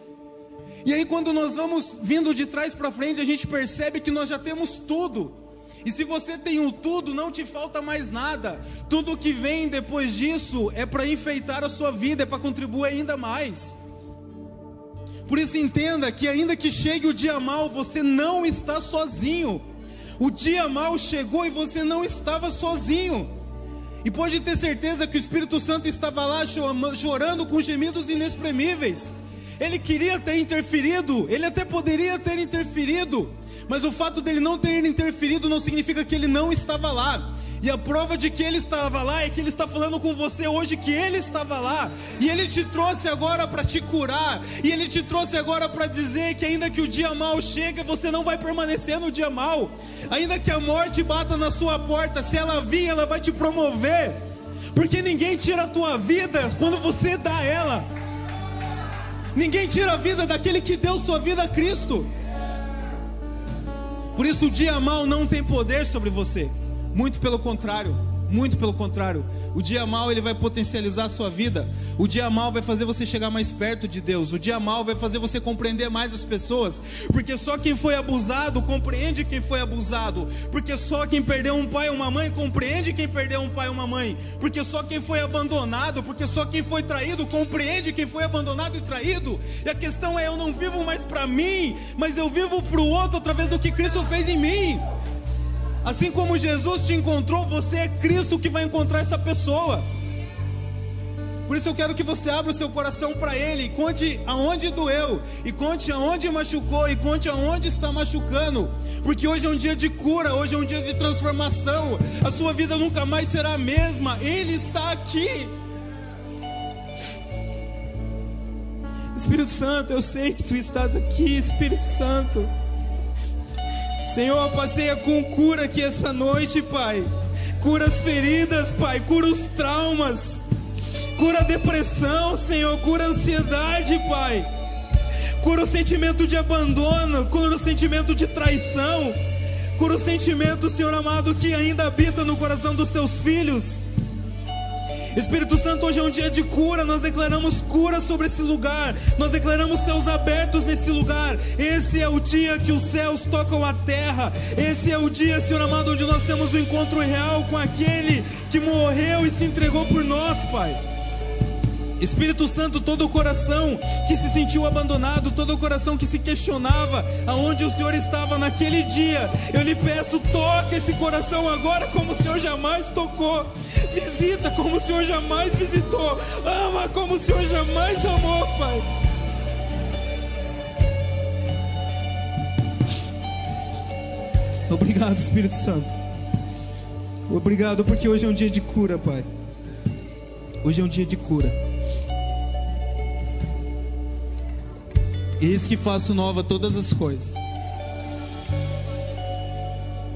E aí quando nós vamos vindo de trás para frente, a gente percebe que nós já temos tudo. E se você tem o tudo, não te falta mais nada. Tudo que vem depois disso é para enfeitar a sua vida, é para contribuir ainda mais. Por isso entenda que ainda que chegue o dia mal, você não está sozinho. O dia mal chegou e você não estava sozinho. E pode ter certeza que o Espírito Santo estava lá chorando com gemidos inexprimíveis. Ele queria ter interferido, ele até poderia ter interferido, mas o fato dele não ter interferido não significa que ele não estava lá. E a prova de que ele estava lá é que ele está falando com você hoje que ele estava lá. E ele te trouxe agora para te curar. E ele te trouxe agora para dizer que ainda que o dia mal chegue, você não vai permanecer no dia mal. Ainda que a morte bata na sua porta, se ela vir, ela vai te promover. Porque ninguém tira a tua vida quando você dá ela. Ninguém tira a vida daquele que deu sua vida a Cristo. Por isso o dia mal não tem poder sobre você. Muito pelo contrário, muito pelo contrário. O dia mal ele vai potencializar a sua vida. O dia mal vai fazer você chegar mais perto de Deus. O dia mal vai fazer você compreender mais as pessoas, porque só quem foi abusado compreende quem foi abusado, porque só quem perdeu um pai ou uma mãe compreende quem perdeu um pai ou uma mãe, porque só quem foi abandonado, porque só quem foi traído compreende quem foi abandonado e traído. E a questão é eu não vivo mais para mim, mas eu vivo para o outro através do que Cristo fez em mim. Assim como Jesus te encontrou, você é Cristo que vai encontrar essa pessoa. Por isso eu quero que você abra o seu coração para Ele e conte aonde doeu, e conte aonde machucou, e conte aonde está machucando. Porque hoje é um dia de cura, hoje é um dia de transformação. A sua vida nunca mais será a mesma. Ele está aqui. Espírito Santo, eu sei que tu estás aqui, Espírito Santo. Senhor, passeia com cura aqui essa noite, Pai. Cura as feridas, Pai. Cura os traumas. Cura a depressão, Senhor. Cura a ansiedade, Pai. Cura o sentimento de abandono. Cura o sentimento de traição. Cura o sentimento, Senhor amado, que ainda habita no coração dos teus filhos. Espírito Santo, hoje é um dia de cura. Nós declaramos cura sobre esse lugar. Nós declaramos céus abertos nesse lugar. Esse é o dia que os céus tocam a terra. Esse é o dia, Senhor amado, onde nós temos o um encontro real com aquele que morreu e se entregou por nós, Pai. Espírito Santo, todo o coração que se sentiu abandonado, todo o coração que se questionava aonde o Senhor estava naquele dia, eu lhe peço, toca esse coração agora como o Senhor jamais tocou, visita como o Senhor jamais visitou, ama como o Senhor jamais amou, Pai. Obrigado, Espírito Santo. Obrigado porque hoje é um dia de cura, Pai. Hoje é um dia de cura. Eis que faço nova todas as coisas.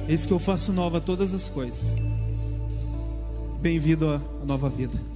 Eis que eu faço nova todas as coisas. Bem-vindo à nova vida.